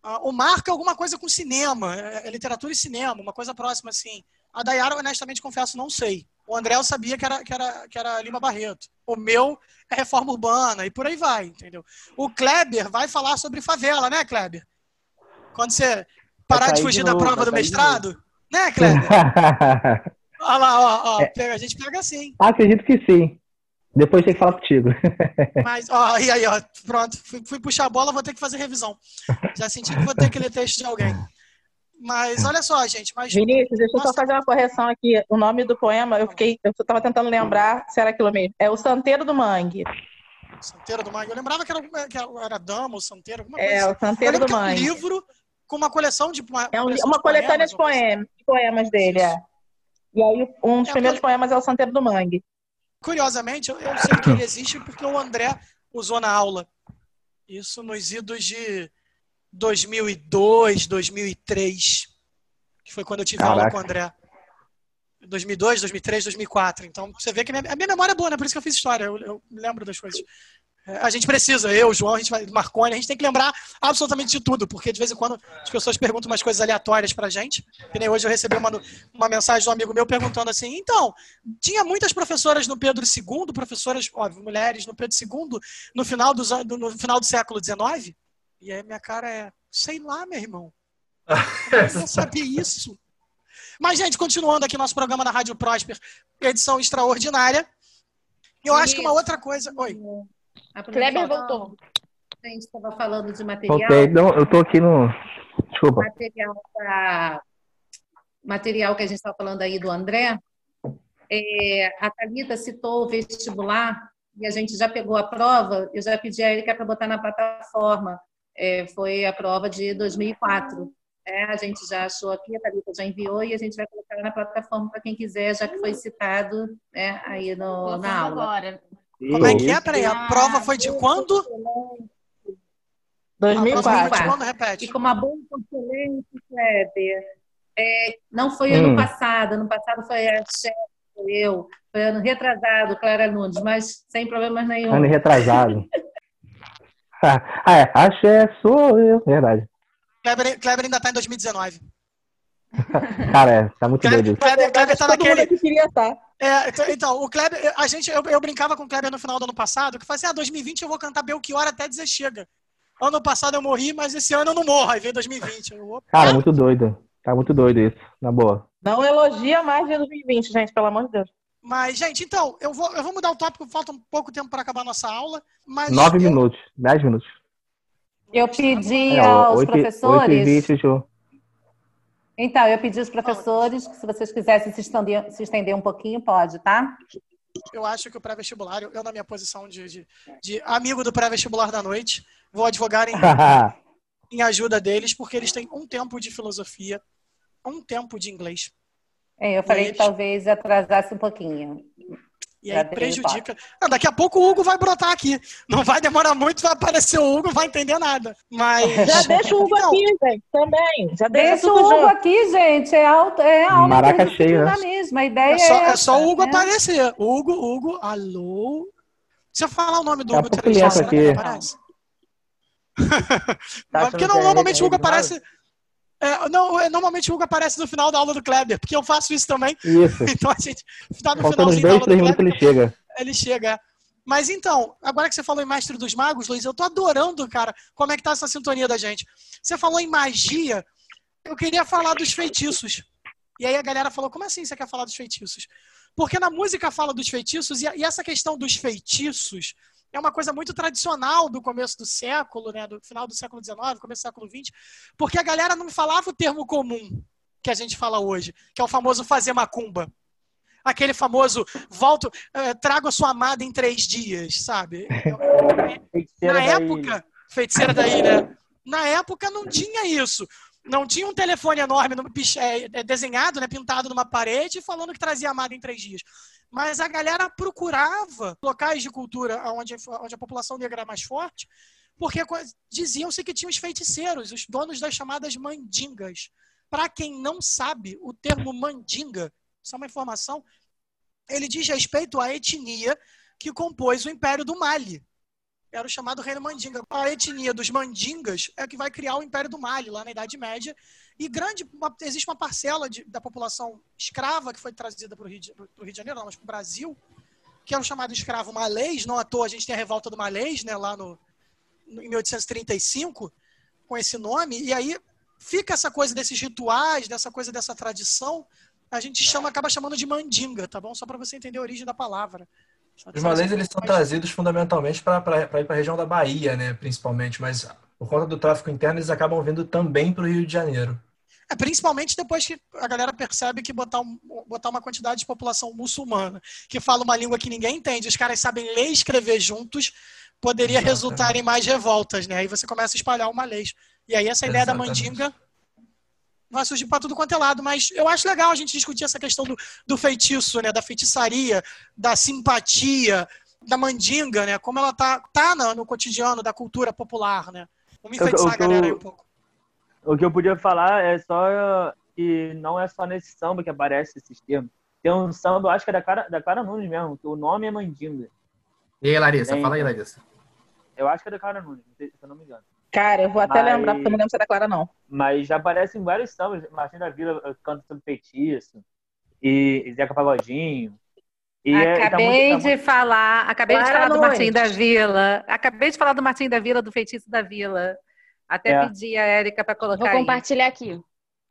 Ah, O Marco é alguma coisa com cinema, é é literatura e cinema, uma coisa próxima assim. A Dayara, honestamente, confesso, não sei. O André eu sabia que era, que era, que era Lima Barreto. O meu é reforma urbana e por aí vai, entendeu? O Kleber vai falar sobre favela, né, Kleber? Quando você parar de fugir de da novo, prova vai do mestrado, né, Kleber? Olha lá, ó, ó, É. a gente pega assim. Acredito que sim. Depois tem que falar contigo. Mas, ó, e aí, ó, pronto, fui, fui puxar a bola, vou ter que fazer revisão. Já senti que vou ter que ler texto de alguém. Mas olha só, gente, mas Vinícius, deixa eu só fazer uma correção aqui. O nome do poema, eu fiquei, eu estava tentando lembrar se era aquilo mesmo. É o Santeiro do Mangue. Santeiro do Mangue, eu lembrava que era, que era Dama ou Santeiro, alguma É, coisa o assim. Santeiro do que é um Mangue. livro com uma coleção de uma, É um uma de coletânea de uma coisa assim. poemas, de poemas dele, é. E aí, um dos É, primeiros poemas é o Santeiro do Mangue. Curiosamente, eu, eu sei que ele existe porque o André usou na aula. Isso nos idos de 2002, 2003, que foi quando eu tive aula Caraca. com o André. 2002, 2003, 2004. Então, você vê que a minha, a minha memória é boa, né? Por isso que eu fiz história. Eu, eu me lembro das coisas. É, A gente precisa, eu, João, a gente vai, Marconi, a gente tem que lembrar absolutamente de tudo, porque de vez em quando as pessoas perguntam umas coisas aleatórias pra gente. Que nem hoje eu recebi uma, uma mensagem de um amigo meu perguntando assim: então, tinha muitas professoras no Pedro II, professoras, óbvio, mulheres no Pedro II, no final, dos, no final do século XIX? E aí minha cara é, sei lá, meu irmão. Eu não sabia isso. Mas, gente, continuando aqui nosso programa na Rádio Prosper, edição extraordinária. Eu acho que uma outra coisa. Oi. Kleber voltou. A gente estava falando de material. Voltei. Não, eu tô aqui no. Desculpa. material da- material que a gente está falando aí do André, é, a Thalita citou o vestibular e a gente já pegou a prova, eu já pedi a Erika para botar na plataforma. É, foi a prova de 2004. É, a gente já achou aqui, a Thalita já enviou e a gente vai colocar na plataforma para quem quiser, já que foi citado né, aí no, na aula. Agora. Como é que é? Peraí, a prova foi de quando? A prova foi de 2004. quando? Repete. E com uma boa excelente, Kleber. É, não foi ano Hum. passado, ano passado foi a chefe, foi eu, foi ano retrasado, Clara Nunes, mas sem problemas nenhum. Ano retrasado. ah, é. Axé sou eu. Verdade. Kleber, Kleber ainda tá em 2019. Cara, é, tá muito doido isso. Kleber, Kleber tá naquele. aqui queria estar. É, então- então, o Kleber, a gente, eu, eu brincava com o Kleber no final do ano passado, que eu falei assim, ah, 2020 eu vou cantar Belchior até dizer chega. Ano passado eu morri, mas esse ano eu não morro. Aí veio 2020. Eu. Cara, muito doido. Tá muito doido isso, na boa. Não elogia mais de 2020, gente, pelo amor de Deus. Mas, gente, então, eu vou, eu vou mudar o tópico, falta um pouco tempo para acabar a nossa aula. Mas Nove eu- minutos, dez minutos. Eu pedi É, aos oito, oito e professores. vinte, Ju. Então, eu pedi aos professores que se vocês quisessem se estender, se estender um pouquinho, pode, tá? eu acho que o pré-vestibular, eu, eu na minha posição de, de, de amigo do pré-vestibular da noite, vou advogar em, em ajuda deles, porque eles têm um tempo de filosofia, um tempo de inglês. É, eu falei eles- que talvez atrasasse um pouquinho. E aí prejudica. Ah, daqui a pouco o Hugo vai brotar aqui. Não vai demorar muito, vai aparecer o Hugo, não vai entender nada. Mas. Já deixa o Hugo Então, aqui, gente, também. Já deixa, Deixa o Hugo junto. aqui, gente. É, alto, é aula Maraca cheio, né? na mesma. A ideia É só, é essa, só o Hugo né? aparecer. Hugo, Hugo, alô. Se eu falar o nome do Hugo três será que ele aqui. aparece? Tá porque não, é normalmente o Hugo Naves? É, não, é, normalmente o Hugo aparece no final da aula do Kleber, porque eu faço isso também. Isso. Então a gente tá no Faltando finalzinho da dois, aula do Kleber. ele chega. Ele chega. Mas então, agora que você falou em Mestre dos Magos, Luiz, eu tô adorando, cara, como é que tá essa sintonia da gente. Você falou em magia, eu queria falar dos feitiços. E aí a galera falou, como assim você quer falar dos feitiços? Porque na música fala dos feitiços, e essa questão dos feitiços é uma coisa muito tradicional do começo do século, né, do final do século XIX, começo do século XX, porque a galera não falava o termo comum que a gente fala hoje, que é o famoso fazer macumba aquele famoso volto, eh, trago a sua amada em três dias, sabe? Na época, feiticeira da ilha, na época não tinha isso. Não tinha um telefone enorme eh, eh, desenhado, né, pintado numa parede, falando que trazia amada em três dias. Mas a galera procurava locais de cultura onde, onde a população negra era mais forte, porque diziam-se que tinha os feiticeiros, os donos das chamadas mandingas. Para quem não sabe, o termo mandinga, isso é uma informação, ele diz respeito à etnia que compôs o Império do Mali. Era o chamado Reino Mandinga. A etnia dos mandingas é que vai criar o Império do Mali, lá na Idade Média. E grande, uma- existe uma parcela de- da população escrava que foi trazida para o Rio, Rio de Janeiro, não, mas para o Brasil, que é o chamado escravo malês. Não à toa a gente tem a revolta do malês, né, lá no, no- em 1835, com esse nome. E aí fica essa coisa desses rituais, dessa coisa dessa tradição, a gente chama, acaba chamando de mandinga, tá bom? Só para você entender a origem da palavra. Os malês eles são trazidos fundamentalmente para ir para a região da Bahia, né, principalmente, mas por conta do tráfico interno eles acabam vindo também para o Rio de Janeiro. É, principalmente depois que a galera percebe que botar, um- botar uma quantidade de população muçulmana que fala uma língua que ninguém entende, os caras sabem ler e escrever juntos, poderia Exatamente. resultar em mais revoltas, né? Aí você começa a espalhar o malês. E aí essa ideia da Exatamente. mandinga vai surgir para tudo quanto é lado. Mas eu acho legal a gente discutir essa questão do, do feitiço, né? Da feitiçaria, da simpatia, da mandinga, né? Como ela tá, tá no, no cotidiano da cultura popular, né? Vamos O que- enfeitiçar a galera aí um pouco. O que eu podia falar é só que não é só nesse samba que aparece esses termos. Tem um samba, eu acho que é da Clara, da Clara Nunes mesmo, que o nome é Mandinga. E aí, Larissa? Tem- Fala aí, Larissa. Eu acho que é da Clara Nunes, se eu não me engano. Cara, eu vou até Mas- lembrar, porque eu não lembro se é da Clara, não. Mas já aparecem vários sambas. Martim da Vila eh, canta sobre feitiço. E, e Zeca Pagodinho. E é- tá acabei muito- tá de falar, acabei de Clara falar do. Martim da Vila. Acabei de falar do Martim da Vila, do feitiço da Vila. Até É. pedi a Érica para colocar Vou aí. compartilhar aqui.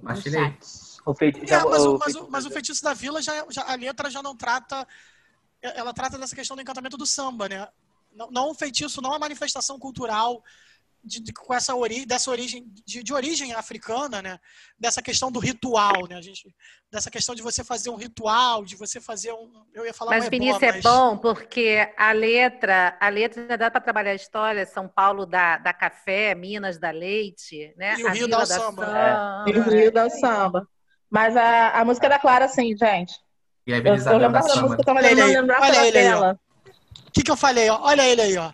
aí. chat. O feiti- É, já- mas, o, o mas, o, mas o feitiço da vila, já, já- a letra já não trata. Ela trata dessa questão do encantamento do samba, né? Não, não o feitiço, não a manifestação cultural de- de- com essa ori dessa origem de, de origem africana, né? Dessa questão do ritual, né? A gente, dessa questão de você fazer um ritual, de você fazer um, eu ia falar Mas Vinícius é mas- bom porque a letra, a letra dá para trabalhar a história. São Paulo dá, dá café, Minas dá leite, né? E o a Rio Vila dá o samba. E o Rio dá o samba. Mas a, a música da Clara, sim, gente. E a Eu, eu da lembrava da samba. música, eu ele aí, lembrava olha ele aí, ó. dela. O que, que eu falei? Ó? Olha ele aí, ó.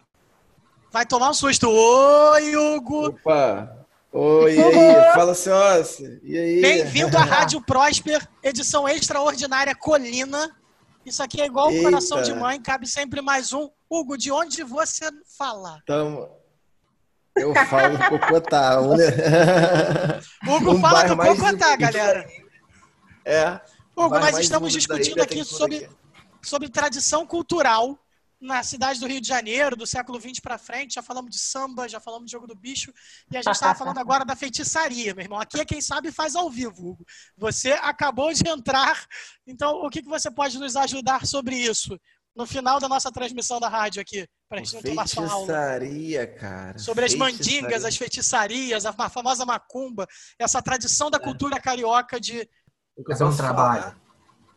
Vai tomar um susto. Oi, Hugo! Opa! Oi, e aí? Fala, senhora. E aí? Bem-vindo à Rádio Prosper, edição extraordinária Colina. Isso aqui é igual o Eita. coração de mãe, cabe sempre mais um. Hugo, de onde você fala? Tamo... Eu falo do Cocotá, né? Hugo Um fala do Cocotá, galera. É. Hugo, nós estamos discutindo aqui sobre, aqui. sobre tradição cultural na cidade do Rio de Janeiro, do século XX para frente. Já falamos de samba, já falamos de jogo do bicho. E a gente estava falando agora da feitiçaria, meu irmão. Aqui é quem sabe faz ao vivo, Hugo. Você acabou de entrar. Então, o que, que você pode nos ajudar sobre isso? No final da nossa transmissão da rádio aqui, para a gente não tomar sua aula. Feitiçaria, cara. Sobre as mandingas, as feitiçarias, a famosa macumba, essa tradição da cultura carioca de Fazer um trabalho.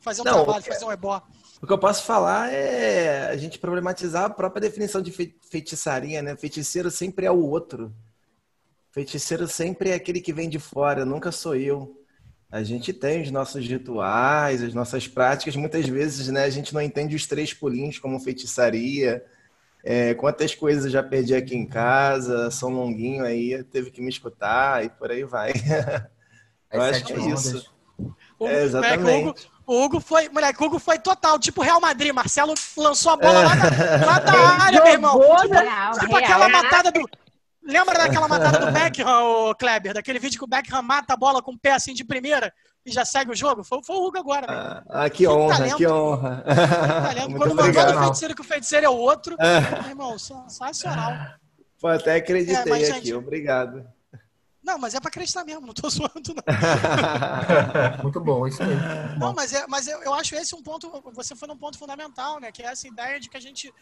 fazer um Não, trabalho, é- fazer um ebó. O que eu posso falar é a gente problematizar a própria definição de fei- feitiçaria, né? Feiticeiro sempre é o outro. Feiticeiro sempre é aquele que vem de fora, nunca sou eu. A gente tem os nossos rituais, as nossas práticas. Muitas vezes, né, a gente não entende os três pulinhos como feitiçaria. É, quantas coisas eu já perdi aqui em casa, São Longuinho aí teve que me escutar e por aí vai. Eu As acho que é isso. ondas. É, Hugo, exatamente. O Hugo foi, moleque, o Hugo foi total, tipo Real Madrid. Marcelo lançou a bola lá, da, lá da área, meu irmão. Tipo, Real, tipo real. aquela matada do. Lembra daquela matada do Beckham, ô Kleber? Daquele vídeo que o Beckham mata a bola com o pé assim de primeira e já segue o jogo? Foi, foi o Hugo agora, meu irmão. Ah, que honra, talento. que honra. Muito Quando mandou obrigado. no feiticeiro que o feiticeiro é o outro, meu irmão, sensacional. Pô, até acreditei É, mas, aqui, gente- obrigado. Não, mas é pra acreditar mesmo, não tô zoando, não. Muito bom, isso mesmo. Não, mas, é, mas eu, eu acho esse um ponto. Você foi num ponto fundamental, né? Que é essa ideia de que a gente,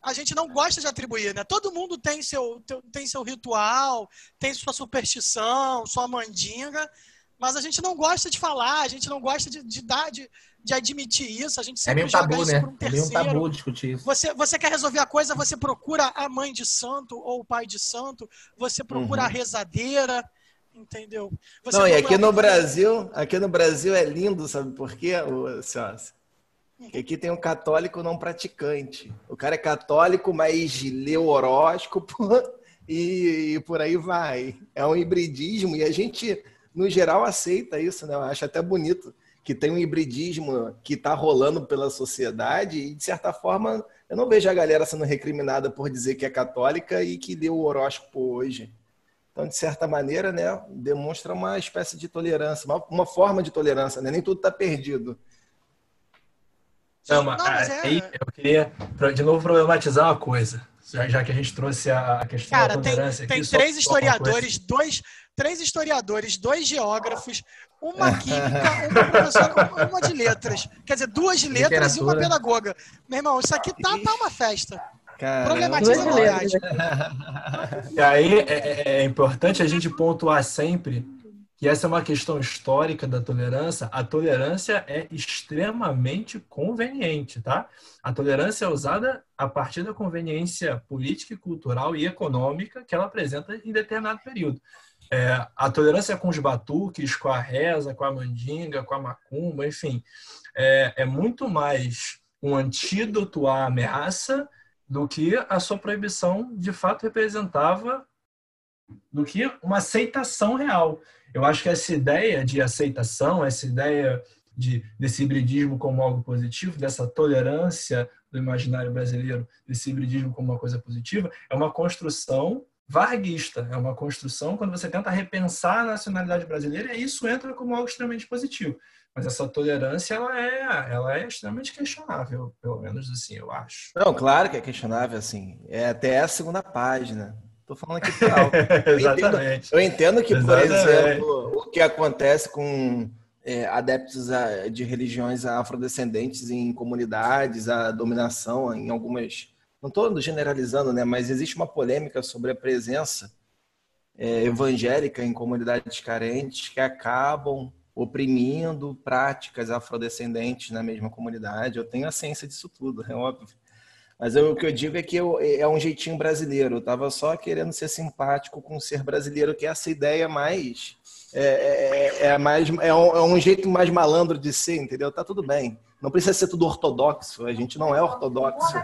a gente não gosta de atribuir, né? Todo mundo tem seu, tem seu ritual, tem sua superstição, sua mandinga, mas a gente não gosta de falar, a gente não gosta de, de dar, de, de admitir isso. A gente É sempre meio joga tabu, isso né? um É meio um terceiro. tabu discutir isso. Você, você quer resolver a coisa, você procura a mãe de santo ou o pai de santo, você procura Uhum. a rezadeira, entendeu? Você Não, e aqui no Brasil, aqui no Brasil é lindo, sabe por quê, Celso? Que Aqui tem um católico não praticante. O cara é católico, mas lê o horóscopo e, e por aí vai. É um hibridismo e a gente, no geral, aceita isso, né? Eu acho até bonito que tem um hibridismo que está rolando pela sociedade e, de certa forma, eu não vejo a galera sendo recriminada por dizer que é católica e que lê o horóscopo hoje. Então, de certa maneira, né, demonstra uma espécie de tolerância, uma, uma forma de tolerância, né? Nem tudo está perdido. Não, mas, Não, mas é- aí eu queria, de novo, problematizar uma coisa. Já, já que a gente trouxe a questão Cara, da tem, tolerância tem aqui. só- três historiadores, dois, três historiadores, dois geógrafos, uma química, uma professora, uma de letras. Quer dizer, duas de letras e uma Literatura. pedagoga. Meu irmão, isso aqui tá, tá uma festa. Problematiza a verdade. E aí é, é- é importante a gente pontuar sempre que essa é uma questão histórica da tolerância. A tolerância é extremamente conveniente, tá? A tolerância é usada a partir da conveniência política, cultural e econômica que ela apresenta em determinado período. É, a tolerância com os batuques, com a reza, com a mandinga, com a macumba, enfim, é, é muito mais um antídoto à ameaça do que a sua proibição de fato representava do que uma aceitação real. Eu acho que essa ideia de aceitação, essa ideia de, desse hibridismo como algo positivo, dessa tolerância do imaginário brasileiro, desse hibridismo como uma coisa positiva, é uma construção varguista, é uma construção quando você tenta repensar a nacionalidade brasileira e isso entra como algo extremamente positivo. Mas essa tolerância, ela é, ela é extremamente questionável, pelo menos assim, eu acho. Não, claro que é questionável, assim. É até a segunda página. Tô falando aqui por alto. Eu entendo, Exatamente. eu entendo que, por Exatamente. exemplo, o que acontece com é, adeptos a- de religiões afrodescendentes em comunidades, a dominação em algumas. Não estou generalizando, né? Mas existe uma polêmica sobre a presença é, evangélica em comunidades carentes que acabam oprimindo práticas afrodescendentes na mesma comunidade. Eu tenho a ciência disso tudo, é óbvio. Mas eu- o que eu digo é que eu- é um jeitinho brasileiro. Eu estava só querendo ser simpático com o ser brasileiro, que é essa ideia mais. É, é- é mais é um, é um jeito mais malandro de ser, entendeu? Tá tudo bem. Não precisa ser tudo ortodoxo. A gente não é ortodoxo.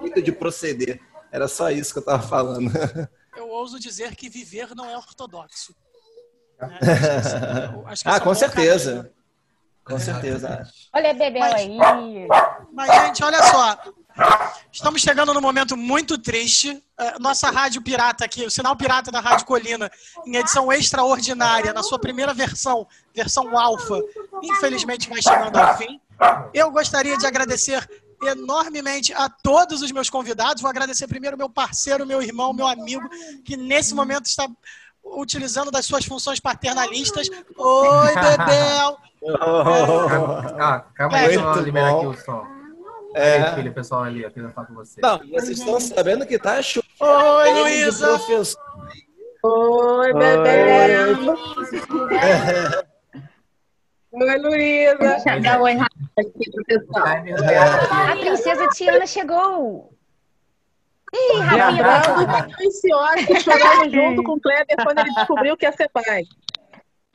Jeito de proceder. Era só isso que eu estava falando. Eu ouso dizer que viver não é ortodoxo. acho que ah, esse é com certeza. Com certeza. Olha a Bebel Mas- aí. Mas, gente, olha só. Estamos chegando num momento muito triste. É, Nossa rádio pirata aqui, o sinal pirata da Rádio Colina, em edição extraordinária, na sua primeira versão, versão alfa, infelizmente vai chegando ao fim. Eu gostaria de agradecer enormemente a todos os meus convidados. Vou agradecer primeiro meu parceiro, meu irmão, meu amigo, que nesse momento está utilizando das suas funções paternalistas. Oi, Bebel! Ah, calma aí, Muito deixa eu liberar aqui o som. É. Aí, filho, pessoal ali, eu queria falar com você. Não, vocês estão sabendo que tá chovendo Oi, Luísa! professor. Oi, Bebel. Oi, Luísa. Dá oi rápido aqui pro pessoal. A princesa Tiana chegou. Ih, Rafinha, que ansiosa que choramos junto com o Kleber quando ele descobriu que ia ser pai.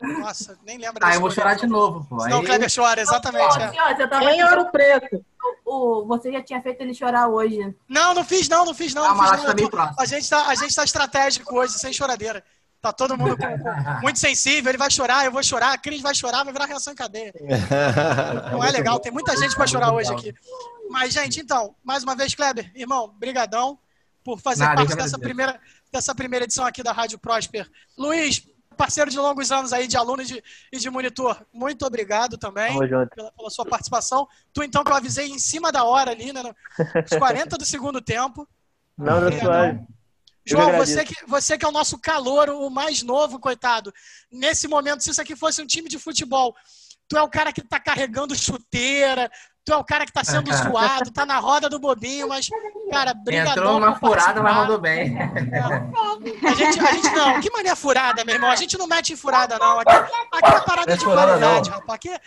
Nossa, nem lembro Ah, desse eu vou chorar de novo, pô. Não, Aí- Kleber chora, exatamente. é. Senhora, eu tava Em Ouro Preto. O, o- você já tinha feito ele chorar hoje. Não, não fiz não, não fiz não. Ah, não fiz, não. tá bem Eu tô- próximo. a, gente tá, a gente tá estratégico hoje, sem choradeira. Tá todo mundo com- com- muito sensível, ele vai chorar, eu vou chorar, a Cris vai chorar, vai virar reação em cadeia. Não é legal, tem muita gente pra chorar hoje aqui. Mas, gente, então, mais uma vez, Kleber, irmão, brigadão por fazer Nada, parte dessa primeira, dessa primeira edição aqui da Rádio Prosper. Luiz, parceiro de longos anos aí, de aluno e de, e de monitor, muito obrigado também pela, pela sua participação. Tu, então, que eu avisei em cima da hora ali, né, nos 40 do segundo tempo. Não, não, suave. Eu João, você que, você que é o nosso calor, o mais novo, coitado. Nesse momento, se isso aqui fosse um time de futebol, tu é o cara que tá carregando chuteira, tu é o cara que tá sendo zoado, tá na roda do bobinho, mas, cara, brigadão Entrou por furada, mas mandou bem. A gente, a gente não, que mané furada, meu irmão? A gente não mete em furada, não. Aqui, aqui é parada é de furada, qualidade, não. rapaz. Aqui,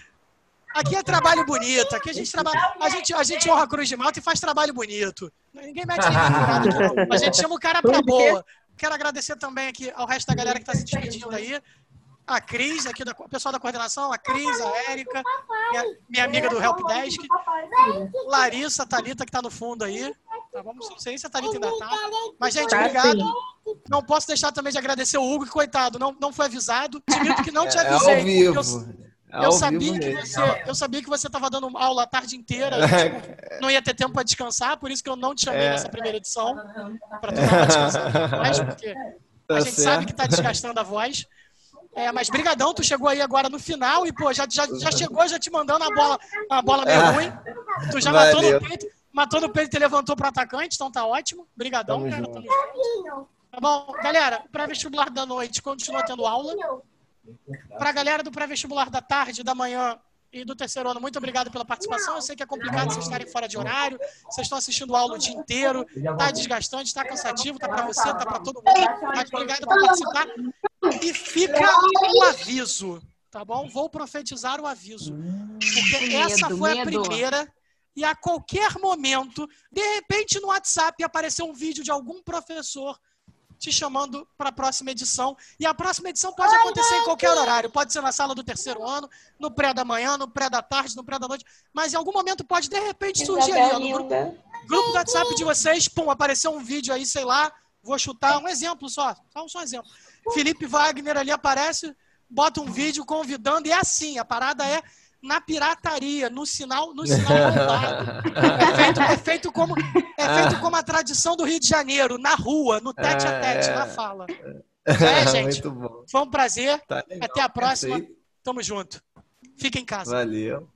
aqui é trabalho bonito. Aqui a gente trabalha. A gente, a gente honra a Cruz de Malta e faz trabalho bonito. Ninguém mete ninguém aqui, não. A gente chama o cara pra boa. Quero agradecer também aqui ao resto da galera que tá se despedindo aí. A Cris, aqui da o pessoal da coordenação, a Cris, a Érica, minha, minha amiga do Helpdesk, Larissa, a Thalita, que tá no fundo aí. Tá, vamos, não sei se a Thalita ainda tá. Mas, gente, Tá, obrigado. Não posso deixar também de agradecer o Hugo, que coitado, não, não foi avisado. Admito que não te É ao avisei. vivo. Eu, É eu sabia que mesmo. você, eu sabia que você estava dando aula a tarde inteira, e, tipo, não ia ter tempo para descansar, por isso que eu não te chamei É. nessa primeira edição, para tu dar uma descansada mais, porque a Tá gente sabe certo. que está desgastando a voz. É, mas brigadão, tu chegou aí agora no final e, pô, já, já, já chegou já te mandando a bola, a bola meio Ah, ruim. Tu já matou no peito, matou no peito e levantou pro atacante, então tá ótimo. Brigadão, Tamo cara. junto. Tamo junto. Tá bom, galera, pré-vestibular da noite continua tendo aula. Pra galera do pré-vestibular da tarde, da manhã e do terceiro ano, muito obrigado pela participação. Eu sei que é complicado vocês estarem fora de horário, vocês estão assistindo aula o dia inteiro, tá desgastante, tá cansativo, tá pra você, tá pra todo mundo. Mas obrigado por participar. E fica o aviso, tá bom? Vou profetizar o aviso. Porque essa foi a primeira. E a qualquer momento, de repente no WhatsApp apareceu um vídeo de algum professor te chamando para a próxima edição. E a próxima edição pode acontecer em qualquer horário. Pode ser na sala do terceiro ano, no pré da manhã, no pré da tarde, no pré da noite. Mas em algum momento pode, de repente, surgir ali. no grupo, grupo do WhatsApp de vocês, pum, apareceu um vídeo aí, sei lá, vou chutar um exemplo só, só um, só um exemplo. Felipe Wagner ali aparece, bota um vídeo convidando, e é assim, a parada é na pirataria, no sinal, no sinal. É feito, é feito como é feito como a tradição do Rio de Janeiro, na rua, no tete a tete, É. na fala. É, gente. Muito bom. Foi um prazer. Tá legal, Até a próxima. Tamo junto. Fica em casa. Valeu.